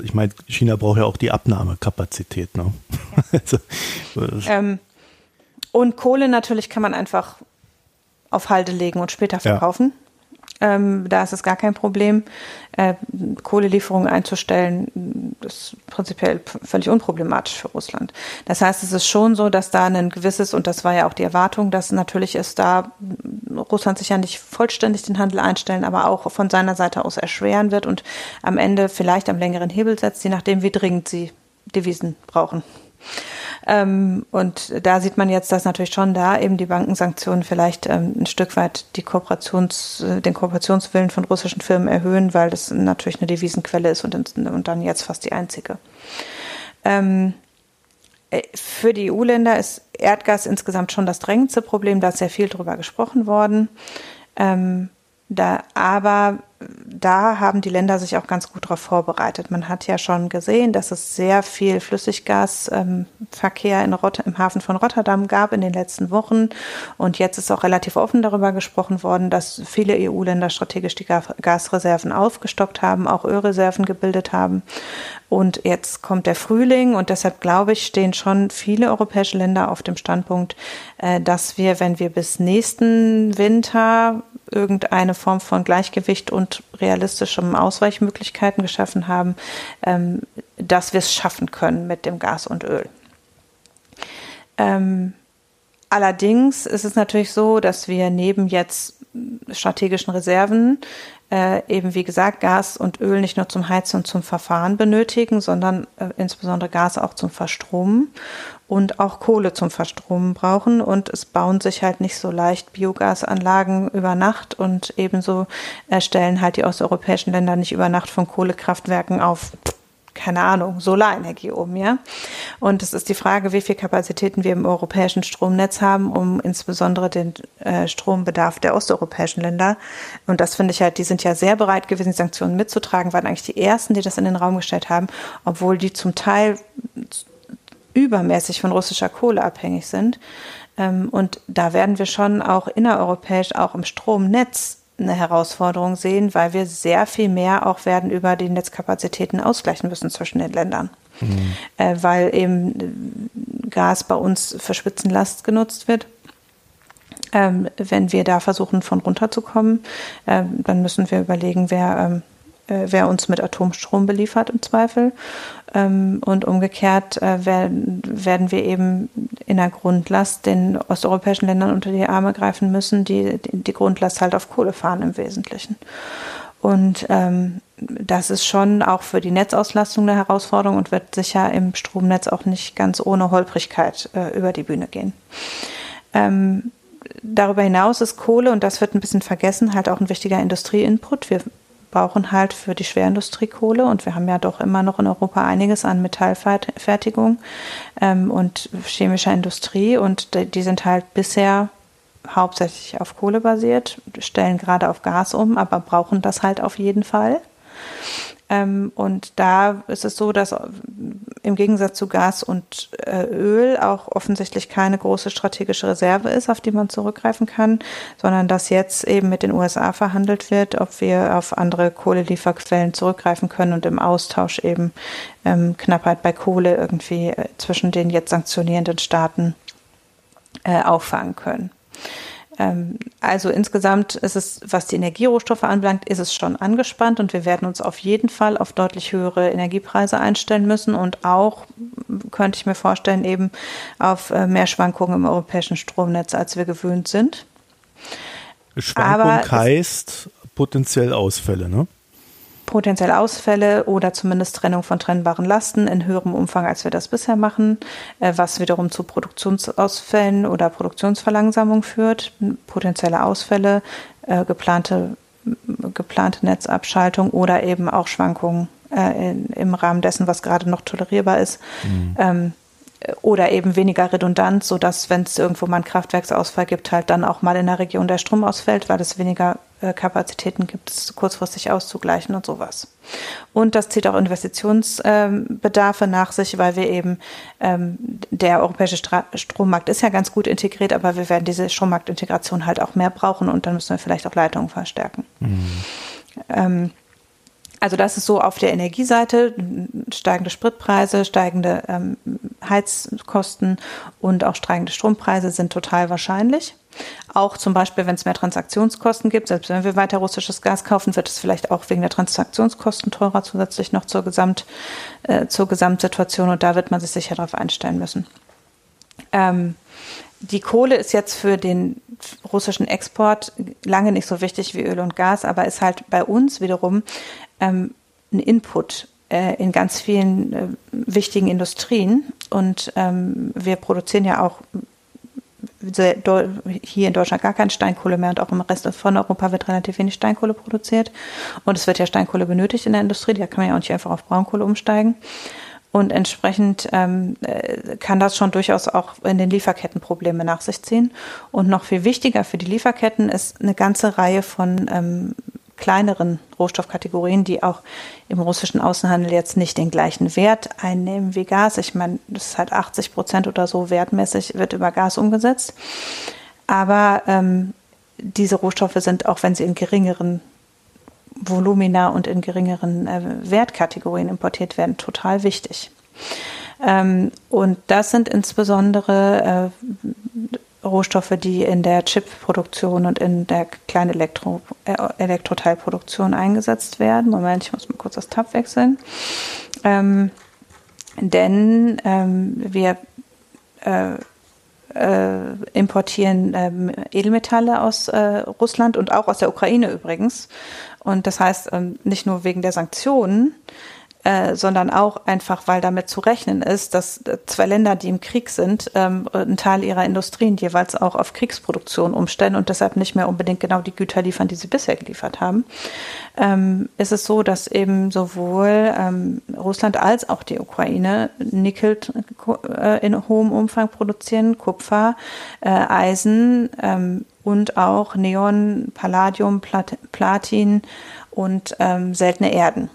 äh, ich meine, China braucht ja auch die Abnahmekapazität. Ne? Ja. also, ähm, und Kohle natürlich kann man einfach auf Halde legen und später verkaufen. Ähm, da ist es gar kein Problem, äh, Kohlelieferungen einzustellen. Das ist prinzipiell völlig unproblematisch für Russland. Das heißt, es ist schon so, dass da ein gewisses, und das war ja auch die Erwartung, dass natürlich es da Russland sich ja nicht vollständig den Handel einstellen, aber auch von seiner Seite aus erschweren wird und am Ende vielleicht am längeren Hebel setzt, je nachdem, wie dringend sie Devisen brauchen. Ähm, und da sieht man jetzt, dass natürlich schon da eben die Bankensanktionen vielleicht ähm, ein Stück weit die Kooperations, äh, den Kooperationswillen von russischen Firmen erhöhen, weil das natürlich eine Devisenquelle ist und, und dann jetzt fast die einzige. Ähm, äh, für die EU-Länder ist Erdgas insgesamt schon das drängendste Problem. Da ist sehr viel drüber gesprochen worden. Da, aber da haben die Länder sich auch ganz gut darauf vorbereitet. Man hat ja schon gesehen, dass es sehr viel Flüssiggasverkehr ähm, im Hafen von Rotterdam gab in den letzten Wochen. Und jetzt ist auch relativ offen darüber gesprochen worden, dass viele EU-Länder strategisch die Gasreserven aufgestockt haben, auch Ölreserven gebildet haben. Und jetzt kommt der Frühling und deshalb glaube ich, stehen schon viele europäische Länder auf dem Standpunkt, äh, dass wir, wenn wir bis nächsten Winter irgendeine Form von Gleichgewicht und realistischen Ausweichmöglichkeiten geschaffen haben, ähm, dass wir es schaffen können mit dem Gas und Öl. Ähm, allerdings ist es natürlich so, dass wir neben jetzt strategischen Reserven äh, eben wie gesagt Gas und Öl nicht nur zum Heizen und zum Verfahren benötigen, sondern äh, insbesondere Gas auch zum Verstromen und auch Kohle zum Verstromen brauchen. Und es bauen sich halt nicht so leicht Biogasanlagen über Nacht und ebenso erstellen halt die osteuropäischen Länder nicht über Nacht von Kohlekraftwerken auf keine Ahnung, Solarenergie um, ja. Und es ist die Frage, wie viel Kapazitäten wir im europäischen Stromnetz haben, um insbesondere den äh, Strombedarf der osteuropäischen Länder. Und das finde ich halt, die sind ja sehr bereit gewesen, die Sanktionen mitzutragen, waren eigentlich die ersten, die das in den Raum gestellt haben, obwohl die zum Teil übermäßig von russischer Kohle abhängig sind. Ähm, und da werden wir schon auch innereuropäisch, auch im Stromnetz eine Herausforderung sehen, weil wir sehr viel mehr auch werden über die Netzkapazitäten ausgleichen müssen zwischen den Ländern. Mhm. Äh, weil eben Gas bei uns für Spitzenlast genutzt wird. Ähm, wenn wir da versuchen, von runterzukommen, äh, dann müssen wir überlegen, wer ähm, äh, wer uns mit Atomstrom beliefert im Zweifel. Ähm, und umgekehrt äh, werden, werden wir eben in der Grundlast den osteuropäischen Ländern unter die Arme greifen müssen, die die Grundlast halt auf Kohle fahren im Wesentlichen. Und ähm, das ist schon auch für die Netzauslastung eine Herausforderung und wird sicher im Stromnetz auch nicht ganz ohne Holprigkeit äh, über die Bühne gehen. Ähm, darüber hinaus ist Kohle, und das wird ein bisschen vergessen, halt auch ein wichtiger Industrieinput. Wir brauchen halt für die Schwerindustrie Kohle und wir haben ja doch immer noch in Europa einiges an Metallfertigung ähm, und chemischer Industrie und die, die sind halt bisher hauptsächlich auf Kohle basiert, stellen gerade auf Gas um, aber brauchen das halt auf jeden Fall. Ähm, und da ist es so, dass im Gegensatz zu Gas und äh, Öl auch offensichtlich keine große strategische Reserve ist, auf die man zurückgreifen kann, sondern dass jetzt eben mit den USA verhandelt wird, ob wir auf andere Kohlelieferquellen zurückgreifen können und im Austausch eben ähm, Knappheit bei Kohle irgendwie äh, zwischen den jetzt sanktionierenden Staaten äh, auffangen können. Ähm, also insgesamt ist es, was die Energierohstoffe anbelangt, ist es schon angespannt und wir werden uns auf jeden Fall auf deutlich höhere Energiepreise einstellen müssen und auch, könnte ich mir vorstellen, eben auf äh, mehr Schwankungen im europäischen Stromnetz, als wir gewöhnt sind. Schwankung heißt potenziell Ausfälle, ne? Potenziell Ausfälle oder zumindest Trennung von trennbaren Lasten in höherem Umfang, als wir das bisher machen, äh, was wiederum zu Produktionsausfällen oder Produktionsverlangsamung führt. Potenzielle Ausfälle, äh, geplante, geplante Netzabschaltung oder eben auch Schwankungen äh, im Rahmen dessen, was gerade noch tolerierbar ist. Mhm. Oder eben weniger redundant, sodass, wenn es irgendwo mal einen Kraftwerksausfall gibt, halt dann auch mal in der Region der Strom ausfällt, weil es weniger äh, Kapazitäten gibt, es kurzfristig auszugleichen und sowas. Und das zieht auch Investitionsbedarfe ähm, nach sich, weil wir eben, ähm, der europäische Stra Strommarkt ist ja ganz gut integriert, aber wir werden diese Strommarktintegration halt auch mehr brauchen und dann müssen wir vielleicht auch Leitungen verstärken. Mhm. Ähm, also das ist so auf der Energieseite, steigende Spritpreise, steigende ähm, Heizkosten und auch steigende Strompreise sind total wahrscheinlich. Auch zum Beispiel, wenn es mehr Transaktionskosten gibt, selbst wenn wir weiter russisches Gas kaufen, wird es vielleicht auch wegen der Transaktionskosten teurer zusätzlich noch zur, Gesamt, äh, zur Gesamtsituation und da wird man sich sicher darauf einstellen müssen. Ähm, die Kohle ist jetzt für den russischen Export lange nicht so wichtig wie Öl und Gas, aber ist halt bei uns wiederum ähm, ein Input äh, in ganz vielen äh, wichtigen Industrien. Und ähm, wir produzieren ja auch hier in Deutschland gar keine Steinkohle mehr und auch im Rest von Europa wird relativ wenig Steinkohle produziert. Und es wird ja Steinkohle benötigt in der Industrie, da kann man ja auch nicht einfach auf Braunkohle umsteigen. Und entsprechend ähm, äh, kann das schon durchaus auch in den Lieferketten Probleme nach sich ziehen. Und noch viel wichtiger für die Lieferketten ist eine ganze Reihe von ähm, kleineren Rohstoffkategorien, die auch im russischen Außenhandel jetzt nicht den gleichen Wert einnehmen wie Gas. Ich meine, das ist halt 80 Prozent oder so wertmäßig wird über Gas umgesetzt. Aber ähm, diese Rohstoffe sind, auch wenn sie in geringeren Volumina und in geringeren äh, Wertkategorien importiert werden, total wichtig. Ähm, und das sind insbesondere äh, Rohstoffe, die in der Chipproduktion und in der kleinen Elektro, äh, Elektroteilproduktion eingesetzt werden. Moment, ich muss mal kurz das Tab wechseln. Ähm, denn ähm, wir äh, äh, importieren ähm, Edelmetalle aus äh, Russland und auch aus der Ukraine übrigens. Und das heißt, ähm, nicht nur wegen der Sanktionen, äh, sondern auch einfach, weil damit zu rechnen ist, dass zwei Länder, die im Krieg sind, ähm, einen Teil ihrer Industrien jeweils auch auf Kriegsproduktion umstellen und deshalb nicht mehr unbedingt genau die Güter liefern, die sie bisher geliefert haben, ähm, ist es so, dass eben sowohl ähm, Russland als auch die Ukraine Nickel äh, in hohem Umfang produzieren, Kupfer, äh, Eisen ähm, und auch Neon, Palladium, Plat Platin und ähm, seltene Erden.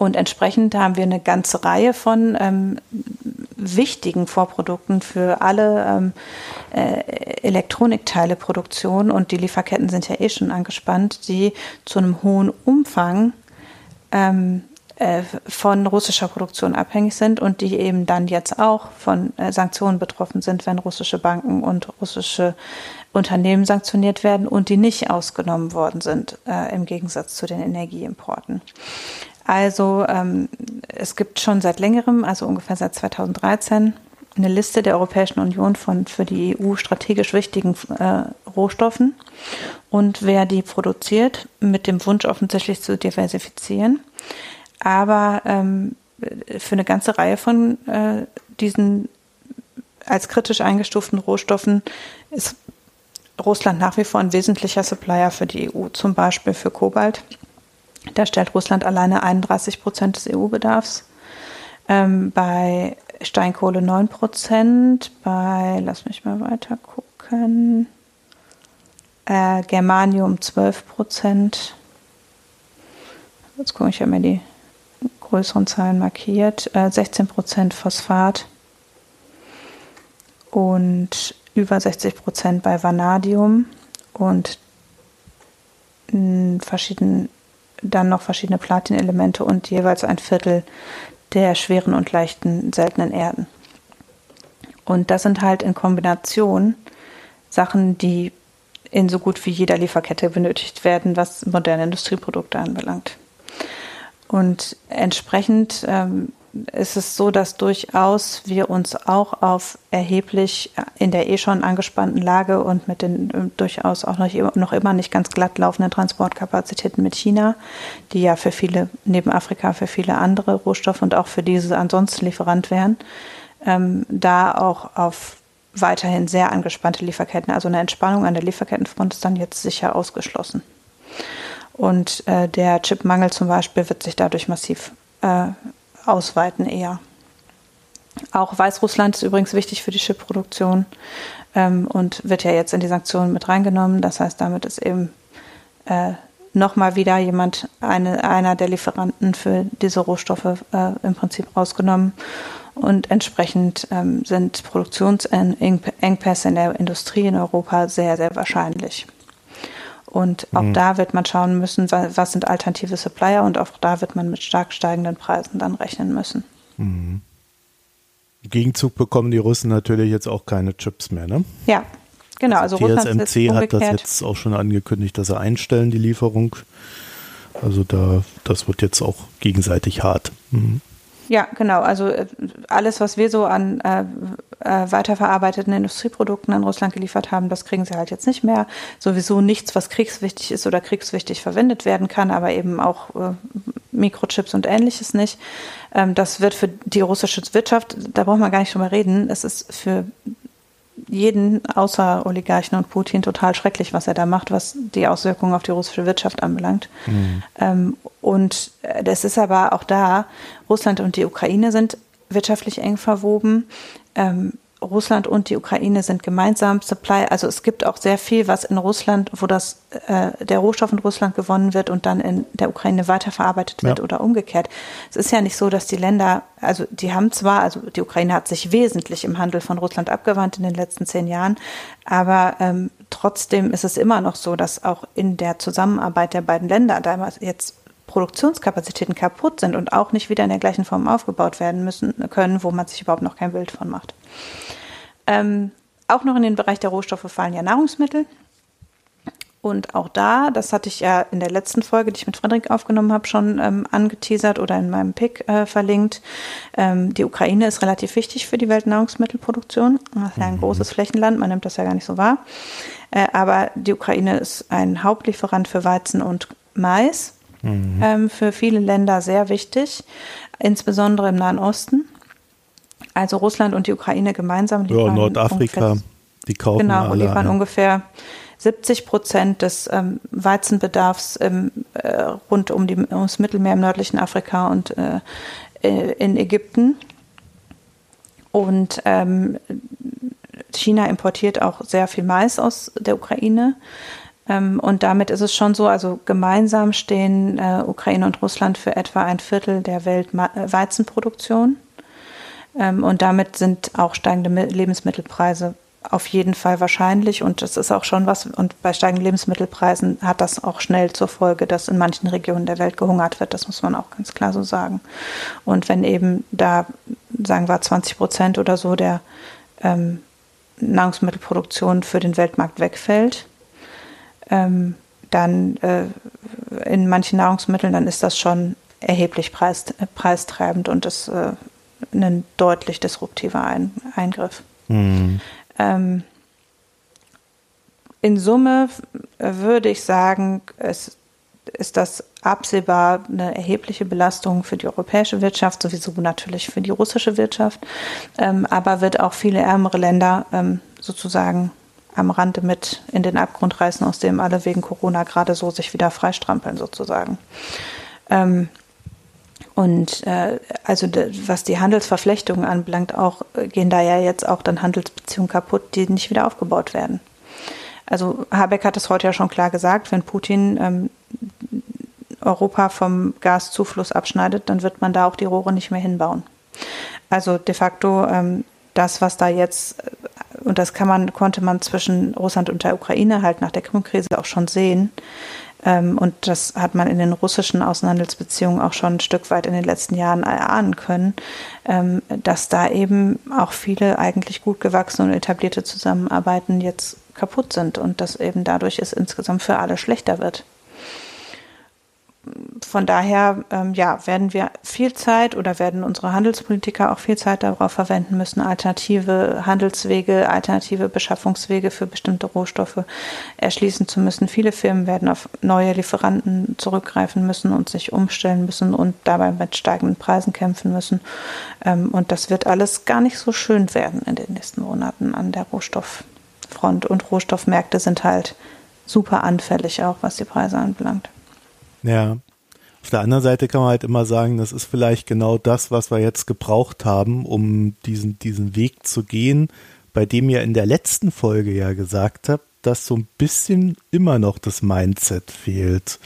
Und entsprechend haben wir eine ganze Reihe von ähm, wichtigen Vorprodukten für alle ähm, äh, Elektronikteileproduktion und die Lieferketten sind ja eh schon angespannt, die zu einem hohen Umfang ähm, äh, von russischer Produktion abhängig sind und die eben dann jetzt auch von äh, Sanktionen betroffen sind, wenn russische Banken und russische Unternehmen sanktioniert werden und die nicht ausgenommen worden sind, äh, im Gegensatz zu den Energieimporten. Also ähm, es gibt schon seit längerem, also ungefähr seit 2013, eine Liste der Europäischen Union von für die EU strategisch wichtigen äh, Rohstoffen und wer die produziert, mit dem Wunsch offensichtlich zu diversifizieren. Aber ähm, für eine ganze Reihe von äh, diesen als kritisch eingestuften Rohstoffen ist Russland nach wie vor ein wesentlicher Supplier für die EU, zum Beispiel für Kobalt da stellt Russland alleine 31 Prozent des EU-Bedarfs. Ähm, bei Steinkohle 9 Prozent. Bei, lass mich mal weiter gucken, äh, Germanium 12 Prozent. Jetzt gucke ich, habe mir die größeren Zahlen markiert. Äh, 16 Prozent Phosphat und über 60 Prozent bei Vanadium und verschiedenen dann noch verschiedene Platinelemente und jeweils ein Viertel der schweren und leichten seltenen Erden. Und das sind halt in Kombination Sachen, die in so gut wie jeder Lieferkette benötigt werden, was moderne Industrieprodukte anbelangt. Und entsprechend ähm, ist es so, dass durchaus wir uns auch auf erheblich in der eh schon angespannten Lage und mit den äh, durchaus auch noch, noch immer nicht ganz glatt laufenden Transportkapazitäten mit China, die ja für viele, neben Afrika, für viele andere Rohstoffe und auch für diese ansonsten Lieferant wären, ähm, da auch auf weiterhin sehr angespannte Lieferketten, also eine Entspannung an der Lieferkettenfront ist dann jetzt sicher ausgeschlossen. Und äh, der Chipmangel zum Beispiel wird sich dadurch massiv äh, ausweiten eher. Auch Weißrussland ist übrigens wichtig für die Chipproduktion ähm, und wird ja jetzt in die Sanktionen mit reingenommen. Das heißt, damit ist eben äh, nochmal wieder jemand, eine, einer der Lieferanten für diese Rohstoffe äh, im Prinzip rausgenommen. Und entsprechend ähm, sind Produktionsengpässe in der Industrie in Europa sehr, sehr wahrscheinlich. Und auch mhm. da wird man schauen müssen, was sind alternative Supplier und auch da wird man mit stark steigenden Preisen dann rechnen müssen. Mhm. Im Gegenzug bekommen die Russen natürlich jetzt auch keine Chips mehr, ne? Ja, genau. Also, also TSMC hat das jetzt auch schon angekündigt, dass sie einstellen, die Lieferung. Also da, das wird jetzt auch gegenseitig hart. Mhm. Ja, genau. Also äh, alles, was wir so an äh, äh, weiterverarbeiteten Industrieprodukten an Russland geliefert haben, das kriegen sie halt jetzt nicht mehr. Sowieso nichts, was kriegswichtig ist oder kriegswichtig verwendet werden kann, aber eben auch äh, Mikrochips und ähnliches nicht. Ähm, das wird für die russische Wirtschaft, da braucht man gar nicht drüber reden, es ist für jeden außer Oligarchen und Putin total schrecklich, was er da macht, was die Auswirkungen auf die russische Wirtschaft anbelangt. Mhm. Ähm, und das ist aber auch da, Russland und die Ukraine sind wirtschaftlich eng verwoben. Ähm, Russland und die Ukraine sind gemeinsam Supply. Also es gibt auch sehr viel, was in Russland, wo das äh, der Rohstoff in Russland gewonnen wird und dann in der Ukraine weiterverarbeitet wird ja. oder umgekehrt. Es ist ja nicht so, dass die Länder, also die haben zwar, also die Ukraine hat sich wesentlich im Handel von Russland abgewandt in den letzten zehn Jahren, aber ähm, trotzdem ist es immer noch so, dass auch in der Zusammenarbeit der beiden Länder, da jetzt Produktionskapazitäten kaputt sind und auch nicht wieder in der gleichen Form aufgebaut werden müssen können, wo man sich überhaupt noch kein Bild von macht. Ähm, auch noch in den Bereich der Rohstoffe fallen ja Nahrungsmittel. Und auch da, das hatte ich ja in der letzten Folge, die ich mit Frederik aufgenommen habe, schon ähm, angeteasert oder in meinem Pick äh, verlinkt. Ähm, die Ukraine ist relativ wichtig für die Weltnahrungsmittelproduktion. Das ist ja ein mhm. großes Flächenland, man nimmt das ja gar nicht so wahr. Äh, aber die Ukraine ist ein Hauptlieferant für Weizen und Mais. Mhm. ähm, für viele Länder sehr wichtig, insbesondere im Nahen Osten. Also Russland und die Ukraine gemeinsam liefern. Ja, Nordafrika, ungefähr, die kaufen Genau, alle liefern ein. ungefähr 70 Prozent des ähm, Weizenbedarfs im, äh, rund um die, ums Mittelmeer im nördlichen Afrika und äh, in Ägypten. Und ähm, China importiert auch sehr viel Mais aus der Ukraine. Ähm, und damit ist es schon so, also gemeinsam stehen äh, Ukraine und Russland für etwa ein Viertel der Weltweizenproduktion. Ähm, und damit sind auch steigende Lebensmittelpreise auf jeden Fall wahrscheinlich und das ist auch schon was. Und bei steigenden Lebensmittelpreisen hat das auch schnell zur Folge, dass in manchen Regionen der Welt gehungert wird. Das muss man auch ganz klar so sagen. Und wenn eben da, sagen wir, 20 Prozent oder so der ähm, Nahrungsmittelproduktion für den Weltmarkt wegfällt, dann äh, in manchen Nahrungsmitteln, dann ist das schon erheblich preis, äh, preistreibend und ist äh, ein deutlich disruptiver ein Eingriff. Mhm. Ähm, in Summe würde ich sagen, es ist das absehbar eine erhebliche Belastung für die europäische Wirtschaft, sowieso natürlich für die russische Wirtschaft, ähm, aber wird auch viele ärmere Länder ähm, sozusagen am Rande mit in den Abgrund reißen, aus dem alle wegen Corona gerade so sich wieder freistrampeln sozusagen. Ähm, und äh, also was die Handelsverflechtungen anbelangt, auch gehen da ja jetzt auch dann Handelsbeziehungen kaputt, die nicht wieder aufgebaut werden. Also Habeck hat es heute ja schon klar gesagt, wenn Putin ähm, Europa vom Gaszufluss abschneidet, dann wird man da auch die Rohre nicht mehr hinbauen. Also de facto ähm, das, was da jetzt, äh, und das kann man, konnte man zwischen Russland und der Ukraine halt nach der Krimkrise auch schon sehen, ähm, und das hat man in den russischen Außenhandelsbeziehungen auch schon ein Stück weit in den letzten Jahren erahnen können, ähm, dass da eben auch viele eigentlich gut gewachsene und etablierte Zusammenarbeiten jetzt kaputt sind und dass eben dadurch es insgesamt für alle schlechter wird von daher ähm, ja, werden wir viel Zeit oder werden unsere Handelspolitiker auch viel Zeit darauf verwenden müssen, alternative Handelswege, alternative Beschaffungswege für bestimmte Rohstoffe erschließen zu müssen. Viele Firmen werden auf neue Lieferanten zurückgreifen müssen und sich umstellen müssen und dabei mit steigenden Preisen kämpfen müssen. Ähm, und das wird alles gar nicht so schön werden in den nächsten Monaten an der Rohstofffront. Und Rohstoffmärkte sind halt super anfällig auch, was die Preise anbelangt. Ja. Auf der anderen Seite kann man halt immer sagen, das ist vielleicht genau das, was wir jetzt gebraucht haben, um diesen, diesen Weg zu gehen, bei dem ihr in der letzten Folge ja gesagt habt, dass so ein bisschen immer noch das Mindset fehlt,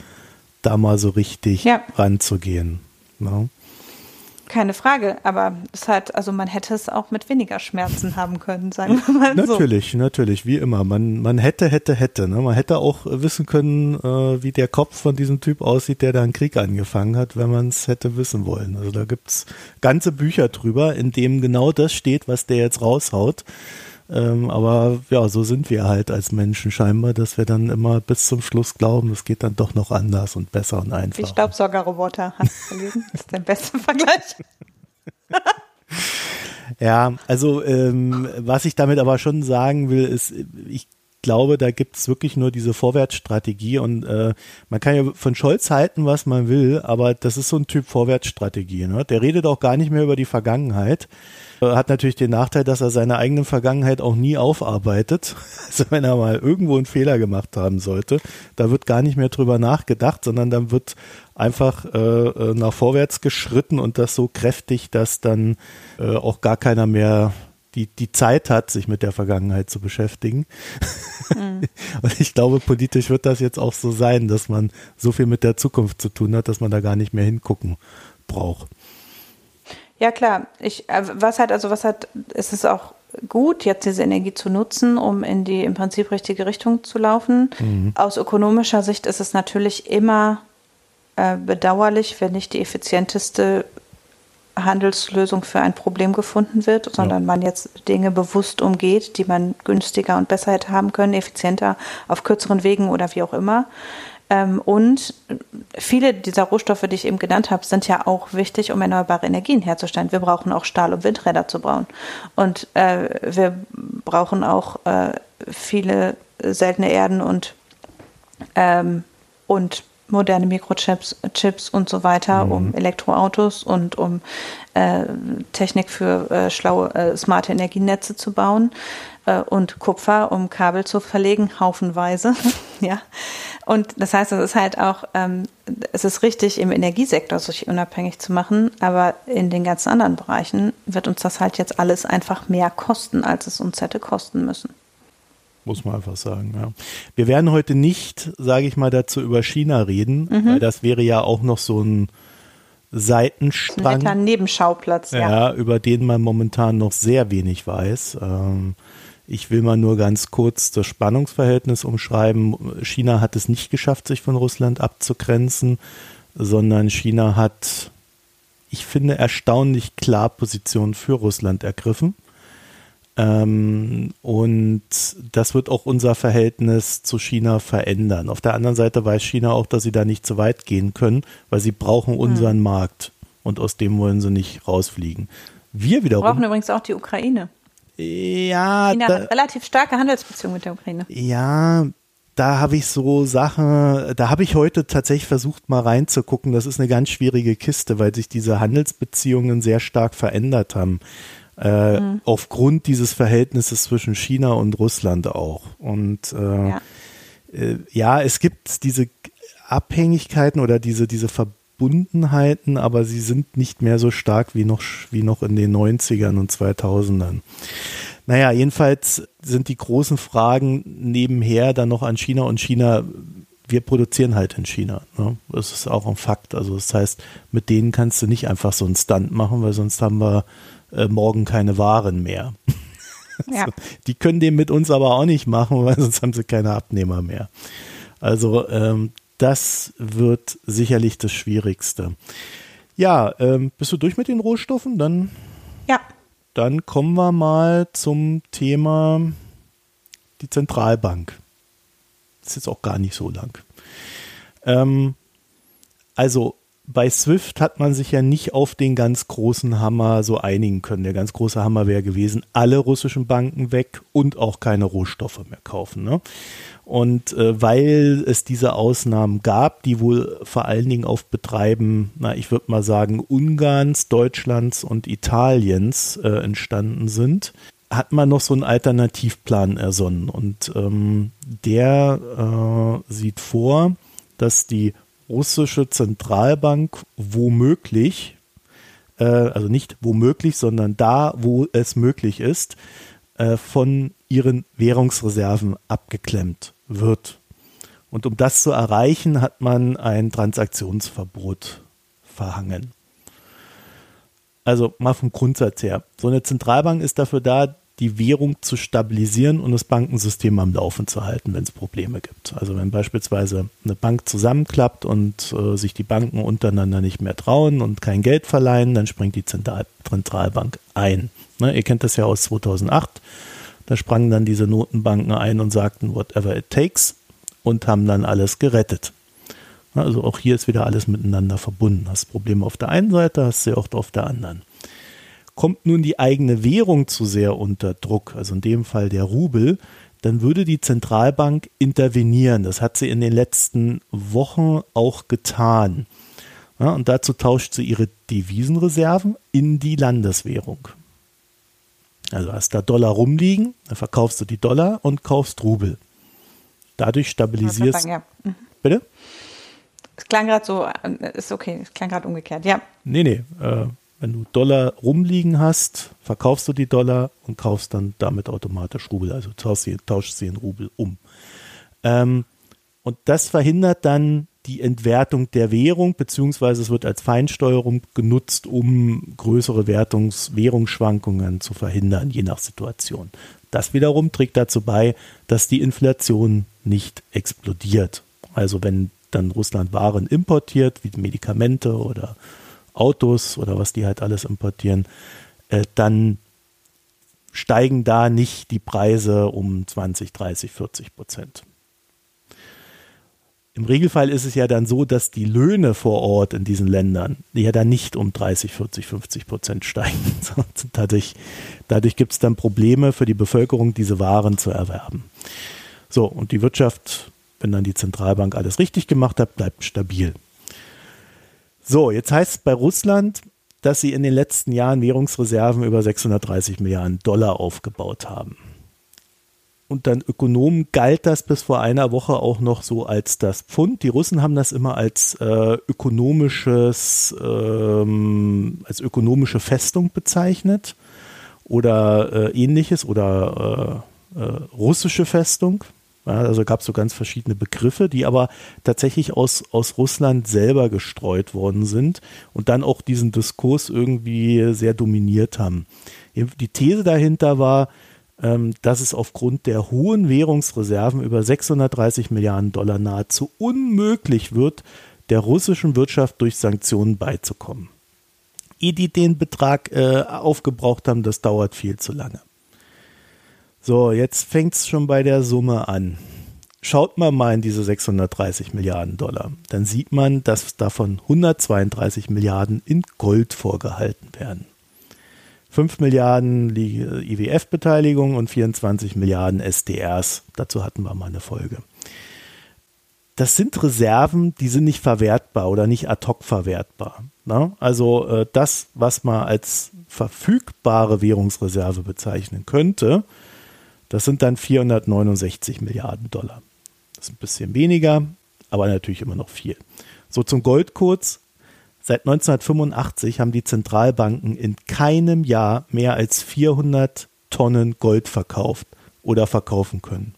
da mal so richtig ja. ranzugehen. Ja. Ne? Keine Frage, aber es hat, also man hätte es auch mit weniger Schmerzen haben können, sagen wir mal so. Natürlich, natürlich, wie immer. Man, man hätte, hätte, hätte. Ne? Man hätte auch wissen können, äh, wie der Kopf von diesem Typ aussieht, der da einen Krieg angefangen hat, wenn man es hätte wissen wollen. Also da gibt's ganze Bücher drüber, in dem genau das steht, was der jetzt raushaut. Ähm, aber ja, so sind wir halt als Menschen scheinbar, dass wir dann immer bis zum Schluss glauben, es geht dann doch noch anders und besser und einfacher. Wie Staubsaugerroboter, hast du gelesen? Das ist der beste Vergleich. ja, also ähm, was ich damit aber schon sagen will, ist, ich glaube, da gibt es wirklich nur diese Vorwärtsstrategie und äh, man kann ja von Scholz halten, was man will, aber das ist so ein Typ Vorwärtsstrategie. Ne? Der redet auch gar nicht mehr über die Vergangenheit. Hat natürlich den Nachteil, dass er seine eigene Vergangenheit auch nie aufarbeitet. Also wenn er mal irgendwo einen Fehler gemacht haben sollte, da wird gar nicht mehr drüber nachgedacht, sondern dann wird einfach äh, äh nach vorwärts geschritten und das so kräftig, dass dann äh, auch gar keiner mehr die, die Zeit hat, sich mit der Vergangenheit zu beschäftigen. Mhm. Und ich glaube, politisch wird das jetzt auch so sein, dass man so viel mit der Zukunft zu tun hat, dass man da gar nicht mehr hingucken braucht. Ja, klar. Ich, äh, was hat, also was hat, ist es auch gut, jetzt diese Energie zu nutzen, um in die im Prinzip richtige Richtung zu laufen. Mhm. Aus ökonomischer Sicht ist es natürlich immer äh, bedauerlich, wenn nicht die effizienteste Handelslösung für ein Problem gefunden wird, sondern ja. man jetzt Dinge bewusst umgeht, die man günstiger und besser hätte haben können, effizienter auf kürzeren Wegen oder wie auch immer. Ähm, und viele dieser Rohstoffe, die ich eben genannt habe, sind ja auch wichtig, um erneuerbare Energien herzustellen. Wir brauchen auch Stahl- und Windräder zu bauen. Und äh, wir brauchen auch äh, viele seltene Erden und, ähm, und moderne Mikrochips Chips und so weiter, mhm. um Elektroautos und um äh, Technik für äh, schlaue, äh, smarte Energienetze zu bauen äh, und Kupfer, um Kabel zu verlegen, haufenweise. ja. Und das heißt, es ist halt auch, ähm, es ist richtig, im Energiesektor sich unabhängig zu machen, aber in den ganzen anderen Bereichen wird uns das halt jetzt alles einfach mehr kosten, als es uns hätte kosten müssen. Muss man einfach sagen, ja. Wir werden heute nicht, sage ich mal, dazu über China reden, mhm. weil das wäre ja auch noch so ein Seitenstrang. Ein Nebenschauplatz, ja. ja. Über den man momentan noch sehr wenig weiß. Ähm, ich will mal nur ganz kurz das Spannungsverhältnis umschreiben. China hat es nicht geschafft, sich von Russland abzugrenzen, sondern China hat, ich finde, erstaunlich klar Positionen für Russland ergriffen. Ähm, und das wird auch unser Verhältnis zu China verändern. Auf der anderen Seite weiß China auch, dass sie da nicht zu weit gehen können, weil sie brauchen unseren mhm. Markt und aus dem wollen sie nicht rausfliegen. Wir wiederum. Wir brauchen übrigens auch die Ukraine. Ja. China da, hat relativ starke Handelsbeziehungen mit der Ukraine. Ja, da habe ich so Sachen, da habe ich heute tatsächlich versucht mal reinzugucken. Das ist eine ganz schwierige Kiste, weil sich diese Handelsbeziehungen sehr stark verändert haben. Äh, mhm. Aufgrund dieses Verhältnisses zwischen China und Russland auch. Und äh, ja. Äh, ja. es gibt diese Abhängigkeiten oder diese, diese Verbundenheiten, aber sie sind nicht mehr so stark wie noch, wie noch in den 90ern und 2000ern. Naja, jedenfalls sind die großen Fragen nebenher dann noch an China und China wir produzieren halt in China. Ne? Das ist auch ein Fakt. Also das heißt, mit denen kannst du nicht einfach so einen Stunt machen, weil sonst haben wir äh, morgen keine Waren mehr. Ja. die können den mit uns aber auch nicht machen, weil sonst haben sie keine Abnehmer mehr. Also ähm, das wird sicherlich das Schwierigste. Ja, ähm, bist du durch mit den Rohstoffen? Dann, ja. Dann kommen wir mal zum Thema die Zentralbank. Das ist jetzt auch gar nicht so lang. Ähm, also bei Swift hat man sich ja nicht auf den ganz großen Hammer so einigen können. Der ganz große Hammer wäre gewesen, alle russischen Banken weg und auch keine Rohstoffe mehr kaufen. Ne? Und äh, weil es diese Ausnahmen gab, die wohl vor allen Dingen auf Betreiben, na, ich würde mal sagen, Ungarns, Deutschlands und Italiens äh, entstanden sind, hat man noch so einen Alternativplan ersonnen. Und ähm, der äh, sieht vor, dass die russische Zentralbank womöglich, äh, also nicht womöglich, sondern da, wo es möglich ist, äh, von ihren Währungsreserven abgeklemmt wird. Und um das zu erreichen, hat man ein Transaktionsverbot verhangen. Also mal vom Grundsatz her. So eine Zentralbank ist dafür da, die Währung zu stabilisieren und das Bankensystem am Laufen zu halten, wenn es Probleme gibt. Also wenn beispielsweise eine Bank zusammenklappt und äh, sich die Banken untereinander nicht mehr trauen und kein Geld verleihen, dann springt die Zentral Zentralbank ein. Ne, ihr kennt das ja aus 2008. Da sprangen dann diese Notenbanken ein und sagten, whatever it takes und haben dann alles gerettet. Also auch hier ist wieder alles miteinander verbunden. Hast Probleme auf der einen Seite, hast sie auch auf der anderen. Kommt nun die eigene Währung zu sehr unter Druck, also in dem Fall der Rubel, dann würde die Zentralbank intervenieren. Das hat sie in den letzten Wochen auch getan. Ja, und dazu tauscht sie ihre Devisenreserven in die Landeswährung. Also hast da Dollar rumliegen, dann verkaufst du die Dollar und kaufst Rubel. Dadurch stabilisierst. Ja. Mhm. Bitte? Es klang gerade so, äh, ist okay, es klang gerade umgekehrt, ja. Nee, nee. Äh, wenn du Dollar rumliegen hast, verkaufst du die Dollar und kaufst dann damit automatisch Rubel, also tauschst sie, tauschst sie in Rubel um. Ähm, und das verhindert dann die Entwertung der Währung, beziehungsweise es wird als Feinsteuerung genutzt, um größere Wertungs Währungsschwankungen zu verhindern, je nach Situation. Das wiederum trägt dazu bei, dass die Inflation nicht explodiert. Also wenn dann Russland Waren importiert, wie Medikamente oder Autos oder was die halt alles importieren, äh, dann steigen da nicht die Preise um 20, 30, 40 Prozent. Im Regelfall ist es ja dann so, dass die Löhne vor Ort in diesen Ländern ja dann nicht um 30, 40, 50 Prozent steigen. dadurch dadurch gibt es dann Probleme für die Bevölkerung, diese Waren zu erwerben. So, und die Wirtschaft wenn dann die Zentralbank alles richtig gemacht hat, bleibt stabil. So, jetzt heißt es bei Russland, dass sie in den letzten Jahren Währungsreserven über 630 Milliarden Dollar aufgebaut haben. Und dann Ökonomen galt das bis vor einer Woche auch noch so als das Pfund. Die Russen haben das immer als äh, ökonomisches, ähm, als ökonomische Festung bezeichnet oder äh, ähnliches oder äh, äh russische Festung. Ja, also gab es so ganz verschiedene Begriffe, die aber tatsächlich aus, aus Russland selber gestreut worden sind und dann auch diesen Diskurs irgendwie sehr dominiert haben. Die These dahinter war, ähm, dass es aufgrund der hohen Währungsreserven über 630 Milliarden Dollar nahezu unmöglich wird, der russischen Wirtschaft durch Sanktionen beizukommen. Ehe die den Betrag äh, aufgebraucht haben, das dauert viel zu lange. So, jetzt fängt es schon bei der Summe an. Schaut man mal in diese 630 Milliarden Dollar, dann sieht man, dass davon 132 Milliarden in Gold vorgehalten werden. 5 Milliarden IWF-Beteiligung und 24 Milliarden SDRs. Dazu hatten wir mal eine Folge. Das sind Reserven, die sind nicht verwertbar oder nicht ad hoc verwertbar. Ne? Also äh, das, was man als verfügbare Währungsreserve bezeichnen könnte, das sind dann 469 Milliarden Dollar. Das ist ein bisschen weniger, aber natürlich immer noch viel. So zum Gold kurz. Seit 1985 haben die Zentralbanken in keinem Jahr mehr als 400 Tonnen Gold verkauft oder verkaufen können.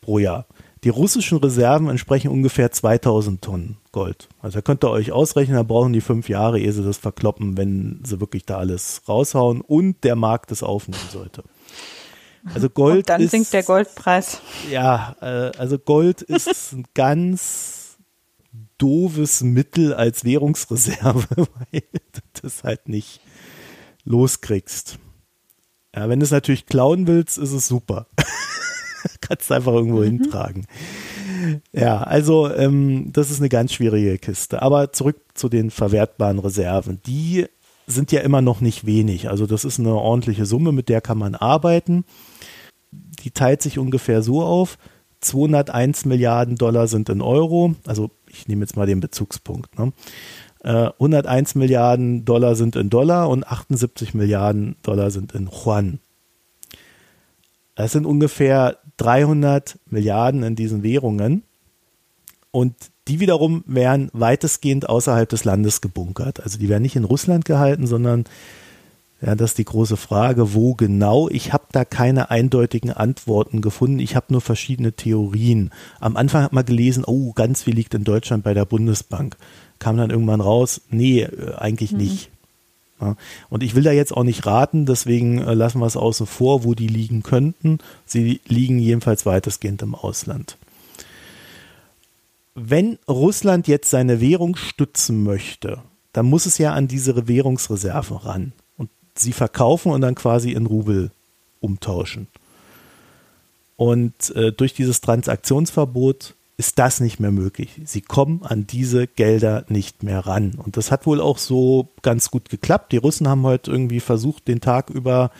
Pro Jahr. Die russischen Reserven entsprechen ungefähr 2000 Tonnen Gold. Also da könnt ihr euch ausrechnen, da brauchen die fünf Jahre, ehe sie das verkloppen, wenn sie wirklich da alles raushauen und der Markt es aufnehmen sollte. Also Gold Und dann ist, sinkt der Goldpreis. Ja, äh, also Gold ist ein ganz doofes Mittel als Währungsreserve, weil du das halt nicht loskriegst. Ja, wenn du es natürlich klauen willst, ist es super. Kannst du einfach irgendwo mhm. hintragen. Ja, also ähm, das ist eine ganz schwierige Kiste. Aber zurück zu den verwertbaren Reserven. Die sind ja immer noch nicht wenig. Also das ist eine ordentliche Summe, mit der kann man arbeiten die teilt sich ungefähr so auf. 201 Milliarden Dollar sind in Euro, also ich nehme jetzt mal den Bezugspunkt. Ne? 101 äh, Milliarden Dollar sind in Dollar und 78 Milliarden Dollar sind in Yuan. Das sind ungefähr 300 Milliarden in diesen Währungen und die wiederum werden weitestgehend außerhalb des Landes gebunkert. Also die werden nicht in Russland gehalten, sondern ja, das ist die große Frage, wo genau. Ich habe da keine eindeutigen Antworten gefunden. Ich habe nur verschiedene Theorien. Am Anfang hat man gelesen, oh, ganz viel liegt in Deutschland bei der Bundesbank. Kam dann irgendwann raus, nee, äh, eigentlich mhm. nicht. Ja, und ich will da jetzt auch nicht raten, deswegen äh, lassen wir es außen vor, wo die liegen könnten. Sie liegen jedenfalls weitestgehend im Ausland. Wenn Russland jetzt seine Währung stützen möchte, dann muss es ja an diese Währungsreserven ran sie verkaufen und dann quasi in Rubel umtauschen. Und äh, durch dieses Transaktionsverbot ist das nicht mehr möglich. Sie kommen an diese Gelder nicht mehr ran. Und das hat wohl auch so ganz gut geklappt. Die Russen haben heute irgendwie versucht, den Tag über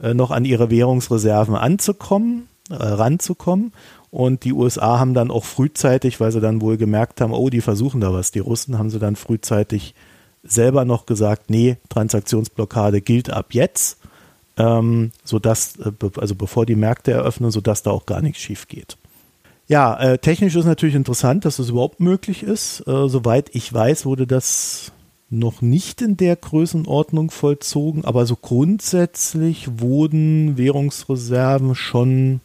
äh, noch an ihre Währungsreserven anzukommen, äh, ranzukommen. Und die USA haben dann auch frühzeitig, weil sie dann wohl gemerkt haben, oh, die versuchen da was. Die Russen haben sie dann frühzeitig selber noch gesagt, nee, Transaktionsblockade gilt ab jetzt, ähm, sodass, äh, also bevor die Märkte eröffnen, sodass da auch gar nichts schief geht. Ja, äh, technisch ist natürlich interessant, dass das überhaupt möglich ist. Äh, soweit ich weiß, wurde das noch nicht in der Größenordnung vollzogen, aber so grundsätzlich wurden Währungsreserven schon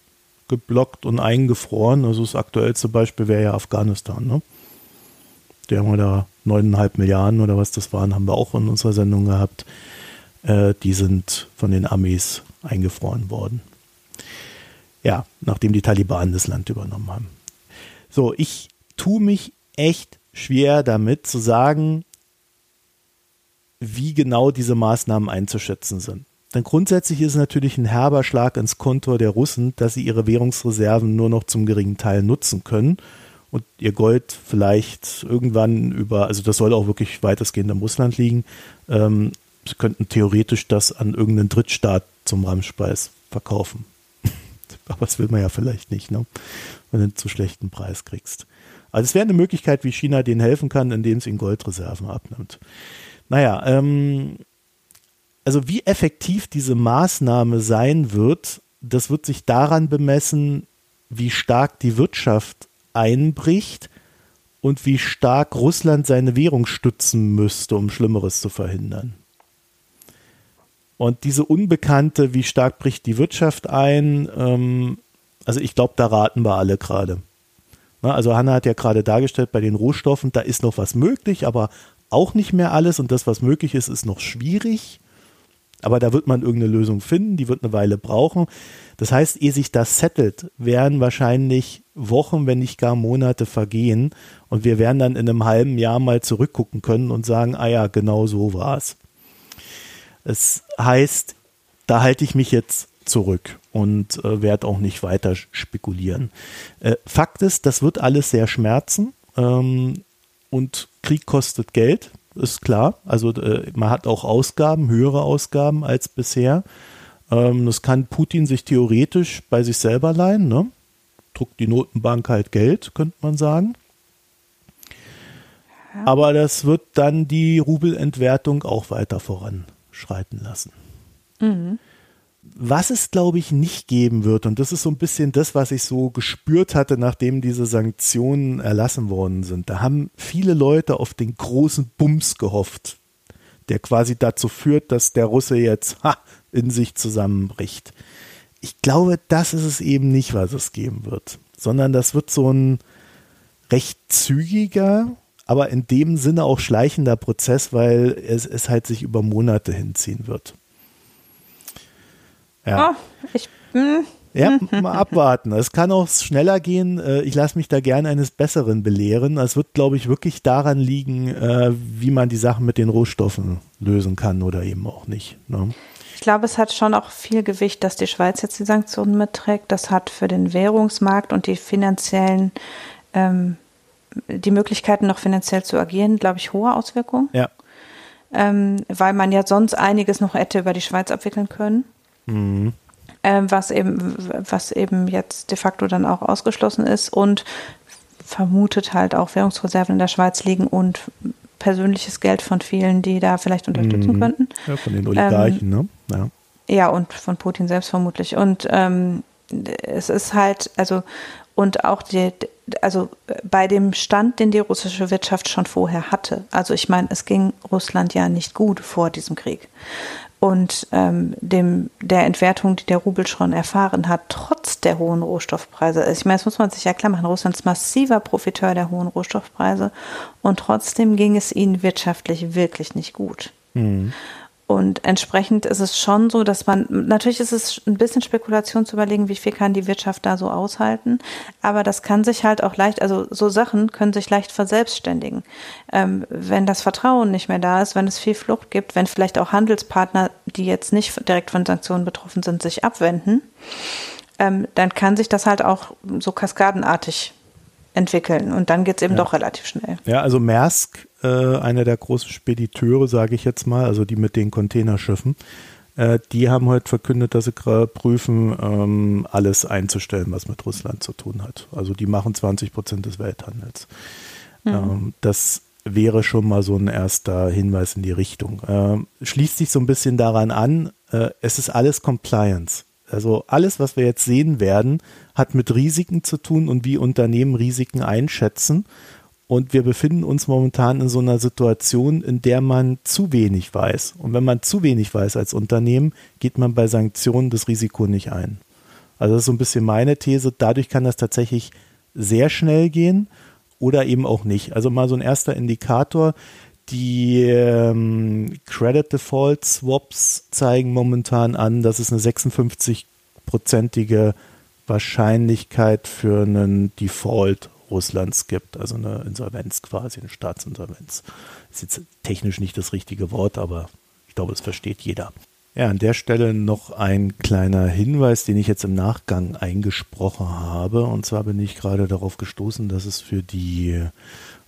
geblockt und eingefroren. Also das aktuellste Beispiel wäre ja Afghanistan. Ne? Die haben wir da neuneinhalb Milliarden oder was das waren, haben wir auch in unserer Sendung gehabt. Äh, die sind von den Armees eingefroren worden. Ja, nachdem die Taliban das Land übernommen haben. So, ich tue mich echt schwer damit zu sagen, wie genau diese Maßnahmen einzuschätzen sind. Denn grundsätzlich ist es natürlich ein herber Schlag ins Kontor der Russen, dass sie ihre Währungsreserven nur noch zum geringen Teil nutzen können und ihr Gold vielleicht irgendwann über, also das soll auch wirklich weitestgehend im Russland liegen. Ähm, sie könnten theoretisch das an irgendeinen Drittstaat zum Ramspeis verkaufen. Aber das will man ja vielleicht nicht, ne? wenn du einen zu schlechten Preis kriegst. Also es wäre eine Möglichkeit, wie China denen helfen kann, indem es ihnen Goldreserven abnimmt. Naja, ähm, also wie effektiv diese Maßnahme sein wird, das wird sich daran bemessen, wie stark die Wirtschaft einbricht und wie stark Russland seine Währung stützen müsste, um Schlimmeres zu verhindern. Und diese Unbekannte, wie stark bricht die Wirtschaft ein, ähm, also ich glaube, da raten wir alle gerade. Also Hanna hat ja gerade dargestellt, bei den Rohstoffen, da ist noch was möglich, aber auch nicht mehr alles. Und das, was möglich ist, ist noch schwierig. Aber da wird man irgendeine Lösung finden, die wird eine Weile brauchen. Das heißt, ehe sich das settelt, werden wahrscheinlich Wochen, wenn nicht gar Monate vergehen. Und wir werden dann in einem halben Jahr mal zurückgucken können und sagen, ah ja, genau so war es. Es heißt, da halte ich mich jetzt zurück und äh, werde auch nicht weiter spekulieren. Äh, Fakt ist, das wird alles sehr schmerzen ähm, und Krieg kostet Geld ist klar. Also äh, man hat auch Ausgaben, höhere Ausgaben als bisher. Ähm, das kann Putin sich theoretisch bei sich selber leihen. Ne? Druckt die Notenbank halt Geld, könnte man sagen. Aber das wird dann die Rubelentwertung auch weiter voranschreiten lassen. Mhm. Was es, glaube ich, nicht geben wird, und das ist so ein bisschen das, was ich so gespürt hatte, nachdem diese Sanktionen erlassen worden sind. Da haben viele Leute auf den großen Bums gehofft, der quasi dazu führt, dass der Russe jetzt ha, in sich zusammenbricht. Ich glaube, das ist es eben nicht, was es geben wird, sondern das wird so ein recht zügiger, aber in dem Sinne auch schleichender Prozess, weil es, es halt sich über Monate hinziehen wird. Ja. Oh, ich, hm. Ja, mal abwarten. Es kann auch schneller gehen. Äh, ich lasse mich da gerne eines Besseren belehren. Es wird, glaube ich, wirklich daran liegen, äh, wie man die Sachen mit den Rohstoffen lösen kann oder eben auch nicht. Ne? Ich glaube, es hat schon auch viel Gewicht, dass die Schweiz jetzt die Sanktionen mitträgt. Das hat für den Währungsmarkt und die finanziellen, ähm, die Möglichkeiten noch finanziell zu agieren, glaube ich, hohe Auswirkungen. Ja. Ähm, weil man ja sonst einiges noch hätte über die Schweiz abwickeln können. Mhm. Ähm, was eben, was eben jetzt de facto dann auch ausgeschlossen ist und vermutet halt auch Währungsreserven in der Schweiz liegen und persönliches Geld von vielen, die da vielleicht unterstützen mhm. könnten. Ja, von den Oligarchen, ähm, ne? Ja. ja, und von Putin selbst vermutlich. Und ähm, es ist halt, also, und auch die, also bei dem Stand, den die russische Wirtschaft schon vorher hatte. Also ich meine, es ging Russland ja nicht gut vor diesem Krieg und ähm, dem der Entwertung, die der Rubel schon erfahren hat, trotz der hohen Rohstoffpreise. Also ich meine, das muss man sich ja klar machen. Russland ist massiver Profiteur der hohen Rohstoffpreise und trotzdem ging es ihnen wirtschaftlich wirklich nicht gut. Mhm. Und entsprechend ist es schon so, dass man, natürlich ist es ein bisschen Spekulation zu überlegen, wie viel kann die Wirtschaft da so aushalten. Aber das kann sich halt auch leicht, also so Sachen können sich leicht verselbstständigen. Ähm, wenn das Vertrauen nicht mehr da ist, wenn es viel Flucht gibt, wenn vielleicht auch Handelspartner, die jetzt nicht direkt von Sanktionen betroffen sind, sich abwenden, ähm, dann kann sich das halt auch so kaskadenartig entwickeln. Und dann geht es eben ja. doch relativ schnell. Ja, also Maersk, äh, einer der großen Spediteure, sage ich jetzt mal, also die mit den Containerschiffen, äh, die haben heute verkündet, dass sie gerade prüfen, ähm, alles einzustellen, was mit Russland zu tun hat. Also die machen 20 Prozent des Welthandels. Mhm. Ähm, das wäre schon mal so ein erster Hinweis in die Richtung. Ähm, schließt sich so ein bisschen daran an, äh, es ist alles Compliance. Also alles, was wir jetzt sehen werden, hat mit Risiken zu tun und wie Unternehmen Risiken einschätzen. Und wir befinden uns momentan in so einer Situation, in der man zu wenig weiß. Und wenn man zu wenig weiß als Unternehmen, geht man bei Sanktionen das Risiko nicht ein. Also das ist so ein bisschen meine These. Dadurch kann das tatsächlich sehr schnell gehen oder eben auch nicht. Also mal so ein erster Indikator. Die ähm, Credit Default Swaps zeigen momentan an, dass es eine 56-prozentige Wahrscheinlichkeit für einen Default Russlands gibt, also eine Insolvenz quasi, eine Staatsinsolvenz. Ist jetzt technisch nicht das richtige Wort, aber ich glaube, das versteht jeder. Ja, an der Stelle noch ein kleiner Hinweis, den ich jetzt im Nachgang eingesprochen habe. Und zwar bin ich gerade darauf gestoßen, dass es für die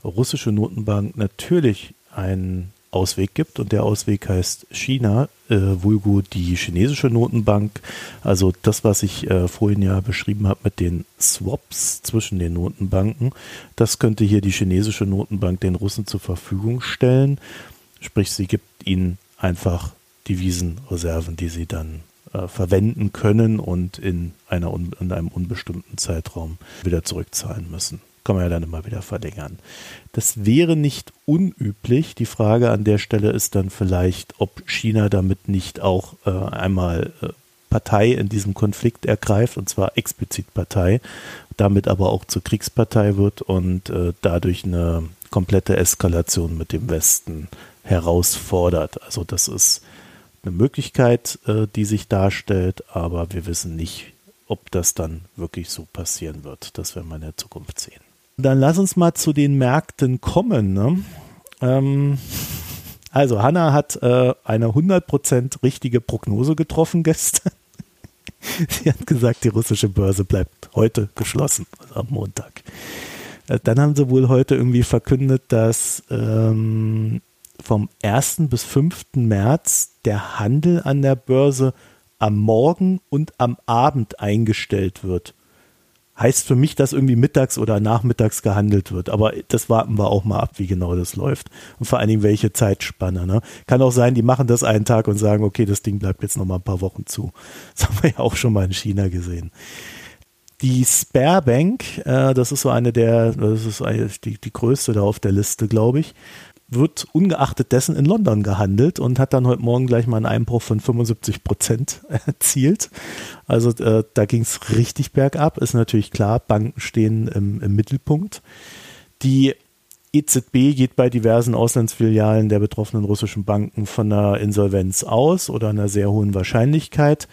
russische Notenbank natürlich ein Ausweg gibt und der Ausweg heißt China, äh, vulgo die chinesische Notenbank. Also das, was ich äh, vorhin ja beschrieben habe mit den Swaps zwischen den Notenbanken, das könnte hier die chinesische Notenbank den Russen zur Verfügung stellen. Sprich, sie gibt ihnen einfach Devisenreserven, die sie dann äh, verwenden können und in, einer, in einem unbestimmten Zeitraum wieder zurückzahlen müssen kann man ja dann immer wieder verlängern. Das wäre nicht unüblich. Die Frage an der Stelle ist dann vielleicht, ob China damit nicht auch äh, einmal äh, Partei in diesem Konflikt ergreift, und zwar explizit Partei, damit aber auch zur Kriegspartei wird und äh, dadurch eine komplette Eskalation mit dem Westen herausfordert. Also das ist eine Möglichkeit, äh, die sich darstellt, aber wir wissen nicht, ob das dann wirklich so passieren wird. Das werden wir in der Zukunft sehen. Dann lass uns mal zu den Märkten kommen. Ne? Ähm, also Hanna hat äh, eine 100% richtige Prognose getroffen gestern. Sie hat gesagt, die russische Börse bleibt heute geschlossen, also am Montag. Äh, dann haben sie wohl heute irgendwie verkündet, dass ähm, vom 1. bis 5. März der Handel an der Börse am Morgen und am Abend eingestellt wird heißt für mich, dass irgendwie mittags oder nachmittags gehandelt wird. Aber das warten wir auch mal ab, wie genau das läuft. Und vor allen Dingen welche Zeitspanne. Ne? Kann auch sein, die machen das einen Tag und sagen, okay, das Ding bleibt jetzt noch mal ein paar Wochen zu. Das haben wir ja auch schon mal in China gesehen. Die Sparebank, äh, das ist so eine der, das ist die, die größte da auf der Liste, glaube ich, wird ungeachtet dessen in London gehandelt und hat dann heute Morgen gleich mal einen Einbruch von 75 Prozent erzielt. Also äh, da ging es richtig bergab. Ist natürlich klar, Banken stehen im, im Mittelpunkt. Die EZB geht bei diversen Auslandsfilialen der betroffenen russischen Banken von einer Insolvenz aus oder einer sehr hohen Wahrscheinlichkeit.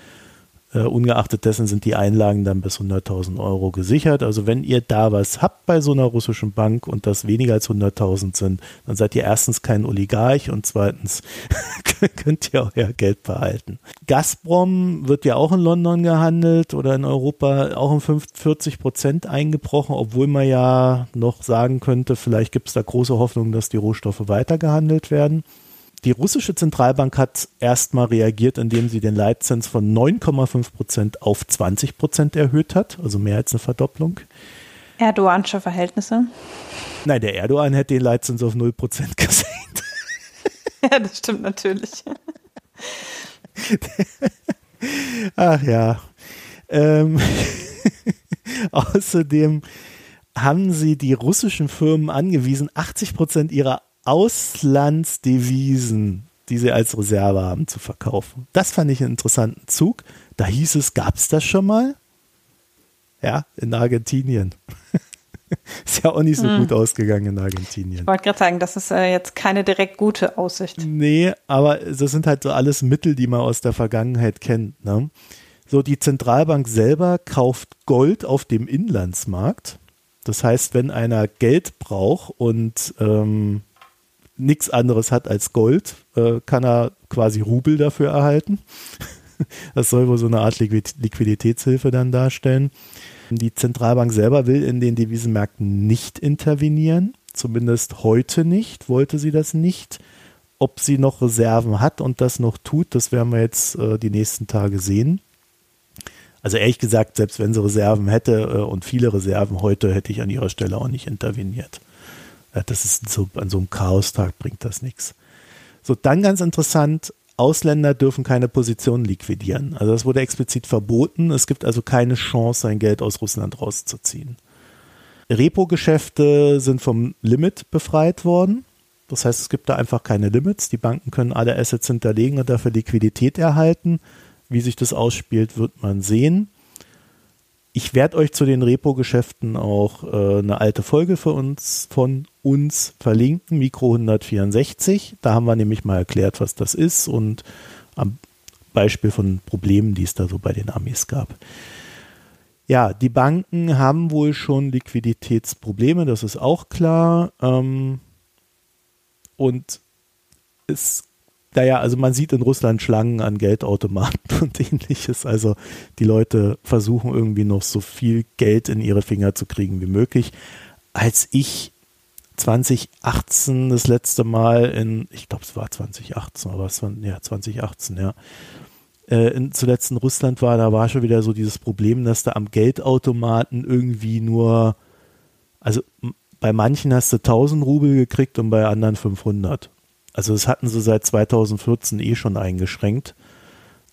Uh, ungeachtet dessen sind die Einlagen dann bis 100.000 Euro gesichert. Also wenn ihr da was habt bei so einer russischen Bank und das weniger als 100.000 sind, dann seid ihr erstens kein Oligarch und zweitens könnt ihr euer Geld behalten. Gazprom wird ja auch in London gehandelt oder in Europa auch um 40 Prozent eingebrochen, obwohl man ja noch sagen könnte, vielleicht gibt es da große Hoffnung, dass die Rohstoffe weiter gehandelt werden. Die russische Zentralbank hat erstmal reagiert, indem sie den Leitzins von 9,5 Prozent auf 20 Prozent erhöht hat, also mehr als eine Verdopplung. Erdogansche Verhältnisse? Nein, der Erdogan hätte den Leitzins auf 0 Prozent gesenkt. ja, das stimmt natürlich. Ach ja. Ähm, außerdem haben sie die russischen Firmen angewiesen, 80 Prozent ihrer Auslandsdevisen, die sie als Reserve haben, zu verkaufen. Das fand ich einen interessanten Zug. Da hieß es, gab es das schon mal? Ja, in Argentinien. ist ja auch nicht so hm. gut ausgegangen in Argentinien. Ich wollte gerade sagen, das ist äh, jetzt keine direkt gute Aussicht. Nee, aber das sind halt so alles Mittel, die man aus der Vergangenheit kennt. Ne? So, die Zentralbank selber kauft Gold auf dem Inlandsmarkt. Das heißt, wenn einer Geld braucht und ähm, nichts anderes hat als Gold, äh, kann er quasi Rubel dafür erhalten. Das soll wohl so eine Art Liquiditätshilfe dann darstellen. Die Zentralbank selber will in den Devisenmärkten nicht intervenieren, zumindest heute nicht, wollte sie das nicht. Ob sie noch Reserven hat und das noch tut, das werden wir jetzt äh, die nächsten Tage sehen. Also ehrlich gesagt, selbst wenn sie Reserven hätte äh, und viele Reserven heute, hätte ich an ihrer Stelle auch nicht interveniert. Das ist so, an so einem Chaostag bringt das nichts. So, dann ganz interessant, Ausländer dürfen keine Positionen liquidieren. Also das wurde explizit verboten. Es gibt also keine Chance, sein Geld aus Russland rauszuziehen. Repo-Geschäfte sind vom Limit befreit worden. Das heißt, es gibt da einfach keine Limits. Die Banken können alle Assets hinterlegen und dafür Liquidität erhalten. Wie sich das ausspielt, wird man sehen. Ich werde euch zu den Repo-Geschäften auch äh, eine alte Folge für uns von uns verlinken, Mikro 164. Da haben wir nämlich mal erklärt, was das ist und am Beispiel von Problemen, die es da so bei den Amis gab. Ja, die Banken haben wohl schon Liquiditätsprobleme, das ist auch klar. Ähm, und es naja, also man sieht in Russland Schlangen an Geldautomaten und ähnliches. Also die Leute versuchen irgendwie noch so viel Geld in ihre Finger zu kriegen wie möglich. Als ich 2018 das letzte Mal in, ich glaube es war 2018, aber es war, ja, 2018, ja. Äh, in, zuletzt in Russland war, da war schon wieder so dieses Problem, dass da am Geldautomaten irgendwie nur, also bei manchen hast du 1000 Rubel gekriegt und bei anderen 500. Also das hatten sie seit 2014 eh schon eingeschränkt.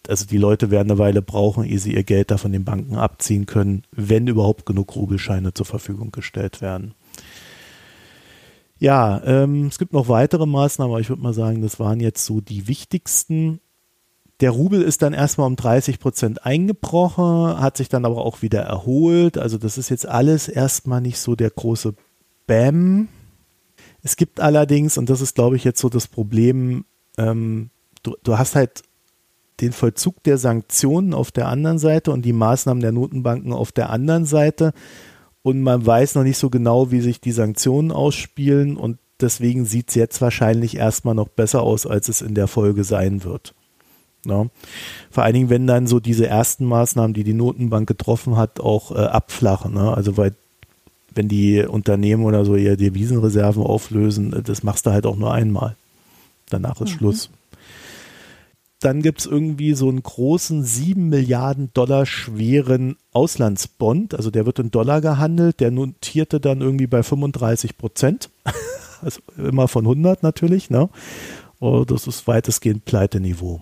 Also die Leute werden eine Weile brauchen, ehe sie ihr Geld da von den Banken abziehen können, wenn überhaupt genug Rubelscheine zur Verfügung gestellt werden. Ja, ähm, es gibt noch weitere Maßnahmen, aber ich würde mal sagen, das waren jetzt so die wichtigsten. Der Rubel ist dann erstmal um 30 Prozent eingebrochen, hat sich dann aber auch wieder erholt. Also das ist jetzt alles erstmal nicht so der große Bam. Es gibt allerdings, und das ist, glaube ich, jetzt so das Problem, ähm, du, du hast halt den Vollzug der Sanktionen auf der anderen Seite und die Maßnahmen der Notenbanken auf der anderen Seite. Und man weiß noch nicht so genau, wie sich die Sanktionen ausspielen. Und deswegen sieht es jetzt wahrscheinlich erstmal noch besser aus, als es in der Folge sein wird. Ja. Vor allen Dingen, wenn dann so diese ersten Maßnahmen, die die Notenbank getroffen hat, auch äh, abflachen. Ne? Also weil wenn die Unternehmen oder so ihre Devisenreserven auflösen, das machst du halt auch nur einmal. Danach ist mhm. Schluss. Dann gibt es irgendwie so einen großen 7 Milliarden Dollar schweren Auslandsbond. Also der wird in Dollar gehandelt. Der notierte dann irgendwie bei 35 Prozent. Also immer von 100 natürlich. Ne? Oh, das ist weitestgehend Pleiteniveau.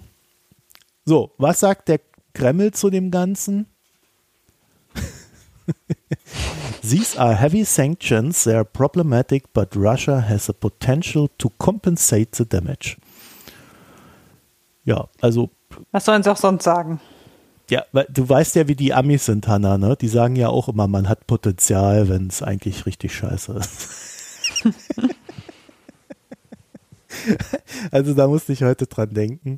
So, was sagt der Kreml zu dem Ganzen? These are heavy sanctions. They are problematic, but Russia has a potential to compensate the damage. Ja, also. Was sollen sie auch sonst sagen? Ja, weil du weißt ja, wie die Amis sind, Hanna, ne? Die sagen ja auch immer, man hat Potenzial, wenn es eigentlich richtig scheiße ist. also da musste ich heute dran denken.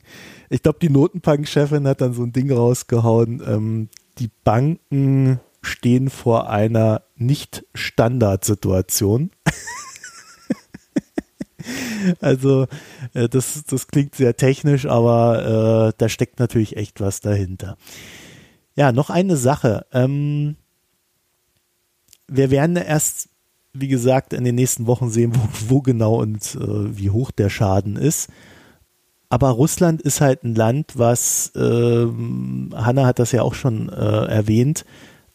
Ich glaube, die Notenbank-Chefin hat dann so ein Ding rausgehauen. Ähm, die Banken stehen vor einer Nicht-Standard-Situation. also äh, das, das klingt sehr technisch, aber äh, da steckt natürlich echt was dahinter. Ja, noch eine Sache. Ähm, wir werden erst, wie gesagt, in den nächsten Wochen sehen, wo, wo genau und äh, wie hoch der Schaden ist. Aber Russland ist halt ein Land, was, äh, Hanna hat das ja auch schon äh, erwähnt,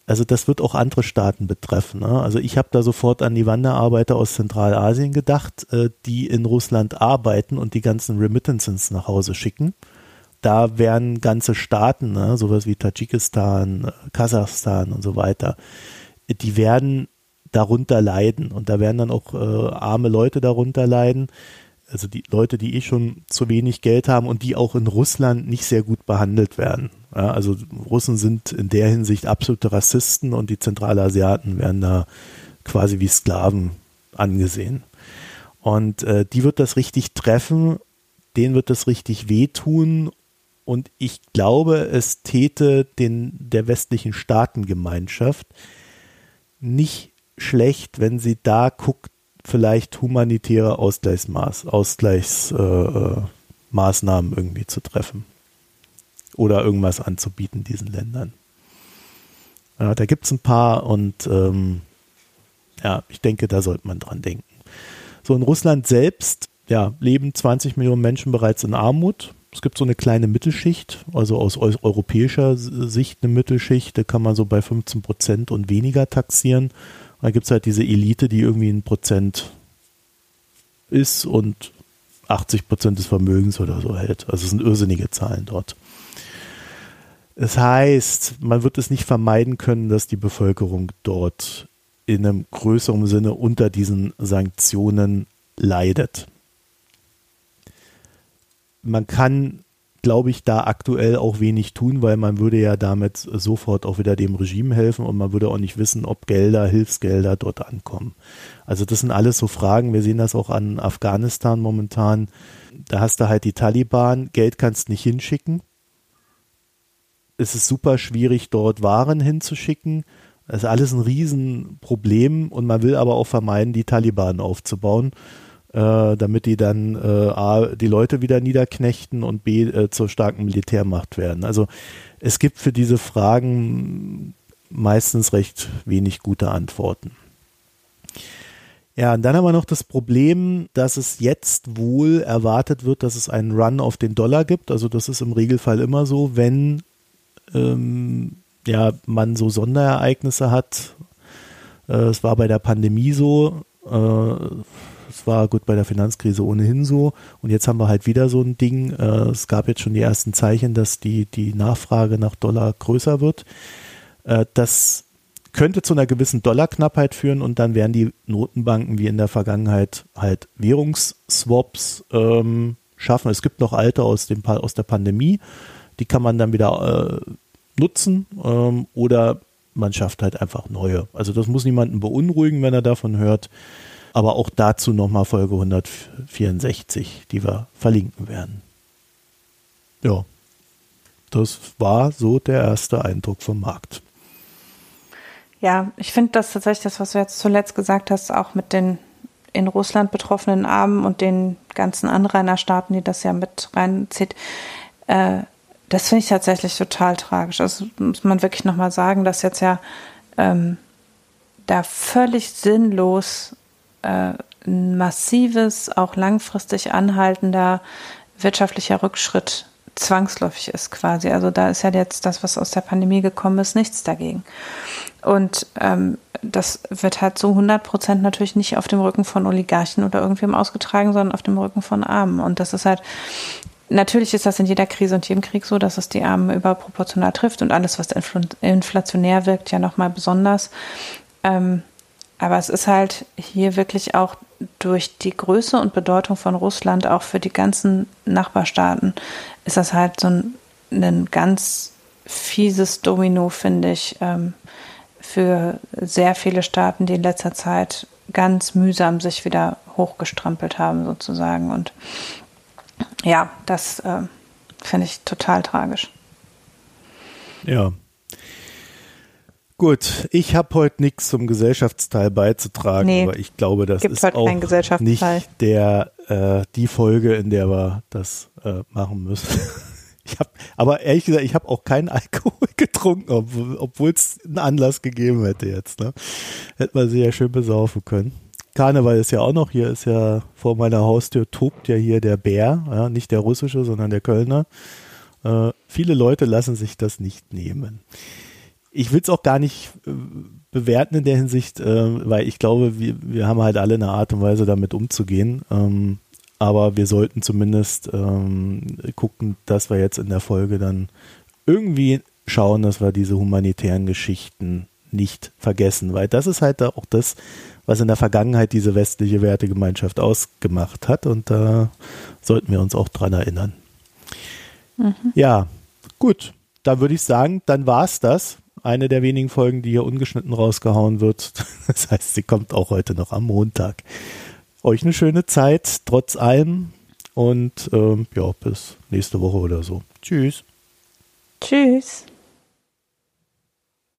also das wird auch andere Staaten betreffen. Ne? Also ich habe da sofort an die Wanderarbeiter aus Zentralasien gedacht, äh, die in Russland arbeiten und die ganzen Remittances nach Hause schicken. Da werden ganze Staaten, ne, sowas wie Tadschikistan, Kasachstan und so weiter, die werden darunter leiden und da werden dann auch äh, arme Leute darunter leiden. Also die Leute, die eh schon zu wenig Geld haben und die auch in Russland nicht sehr gut behandelt werden. Ja, also Russen sind in der Hinsicht absolute Rassisten und die Zentralasiaten werden da quasi wie Sklaven angesehen. Und äh, die wird das richtig treffen, denen wird das richtig wehtun und ich glaube, es täte den, der westlichen Staatengemeinschaft nicht schlecht, wenn sie da guckt, vielleicht humanitäre Ausgleichsmaß, Ausgleichsmaßnahmen äh, irgendwie zu treffen oder irgendwas anzubieten diesen Ländern. Ja, da gibt es ein paar und ähm, ja, ich denke, da sollte man dran denken. So in Russland selbst ja, leben 20 Millionen Menschen bereits in Armut. Es gibt so eine kleine Mittelschicht, also aus europäischer Sicht eine Mittelschicht, da kann man so bei 15 Prozent und weniger taxieren. Da gibt es halt diese Elite, die irgendwie ein Prozent ist und 80 Prozent des Vermögens oder so hält. Also es sind irrsinnige Zahlen dort. Das heißt, man wird es nicht vermeiden können, dass die Bevölkerung dort in einem größeren Sinne unter diesen Sanktionen leidet. Man kann, glaube ich, da aktuell auch wenig tun, weil man würde ja damit sofort auch wieder dem Regime helfen und man würde auch nicht wissen, ob Gelder, Hilfsgelder dort ankommen. Also das sind alles so Fragen. Wir sehen das auch an Afghanistan momentan. Da hast du halt die Taliban, Geld kannst nicht hinschicken es ist super schwierig, dort Waren hinzuschicken. Das ist alles ein Riesenproblem und man will aber auch vermeiden, die Taliban aufzubauen, äh, damit die dann äh, A, die Leute wieder niederknechten und B, äh, zur starken Militärmacht werden. Also es gibt für diese Fragen meistens recht wenig gute Antworten. Ja, und dann haben wir noch das Problem, dass es jetzt wohl erwartet wird, dass es einen Run auf den Dollar gibt. Also das ist im Regelfall immer so, wenn ähm, ja, man so Sonderereignisse hat. Äh, es war bei der Pandemie so, äh, war gut bei der Finanzkrise ohnehin so. Und jetzt haben wir halt wieder so ein Ding. Äh, es gab jetzt schon die ersten Zeichen, dass die, die Nachfrage nach Dollar größer wird. Äh, das könnte zu einer gewissen Dollarknappheit führen und dann werden die Notenbanken wie in der Vergangenheit halt Währungsswaps ähm, schaffen. Es gibt noch alte aus, dem, aus der Pandemie, die kann man dann wieder äh, nutzen ähm, oder man schafft halt einfach neue. Also das muss niemanden beunruhigen, wenn er davon hört. Aber auch dazu nochmal Folge 164, die wir verlinken werden. Ja, das war so der erste Eindruck vom Markt. Ja, ich finde das tatsächlich das, was du jetzt zuletzt gesagt hast, auch mit den in Russland betroffenen Armen und den ganzen Anrainerstaaten, die das ja mit reinzieht, äh, das finde ich tatsächlich total tragisch. Also muss man wirklich nochmal sagen, dass jetzt ja ähm, da völlig sinnlos äh, ein massives, auch langfristig anhaltender wirtschaftlicher Rückschritt zwangsläufig ist quasi. Also da ist ja jetzt das, was aus der Pandemie gekommen ist, nichts dagegen. Und ähm, das wird halt so 100 Prozent natürlich nicht auf dem Rücken von Oligarchen oder irgendwem ausgetragen, sondern auf dem Rücken von Armen. Und das ist halt, natürlich ist das in jeder Krise und jedem Krieg so, dass es die Armen überproportional trifft und alles, was inflationär wirkt, ja nochmal besonders. Ähm, aber es ist halt hier wirklich auch durch die Größe und Bedeutung von Russland, auch für die ganzen Nachbarstaaten, ist das halt so ein, ein ganz fieses Domino, finde ich, ähm, für sehr viele Staaten, die in letzter Zeit ganz mühsam sich wieder hochgestrampelt haben, sozusagen. Und ja, das äh, finde ich total tragisch. Ja. Gut, ich habe heute nichts zum Gesellschaftsteil beizutragen, nee, aber ich glaube, das ist auch nicht der äh, die Folge, in der wir das äh, machen müssen. Ich habe, aber ehrlich gesagt, ich habe auch keinen Alkohol getrunken, obwohl es einen Anlass gegeben hätte jetzt. Ne? Hätte man sich ja schön besaufen können. Karneval ist ja auch noch, hier ist ja vor meiner Haustür tobt ja hier der Bär, ja, nicht der russische, sondern der Kölner. Äh, viele Leute lassen sich das nicht nehmen. Ich will es auch gar nicht äh, bewerten in der Hinsicht, äh, weil ich glaube, wir, wir haben halt alle eine Art und Weise damit umzugehen. Ähm, aber wir sollten zumindest ähm, gucken, dass wir jetzt in der Folge dann irgendwie schauen, dass wir diese humanitären Geschichten nicht vergessen, weil das ist halt auch das, was in der Vergangenheit diese westliche Wertegemeinschaft ausgemacht hat und da sollten wir uns auch dran erinnern. Mhm. Ja, gut, dann würde ich sagen, dann war es das. Eine der wenigen Folgen, die hier ungeschnitten rausgehauen wird. Das heißt, sie kommt auch heute noch am Montag euch eine schöne Zeit, trotz allem. Und ähm, ja, bis nächste Woche oder so. Tschüss. Tschüss.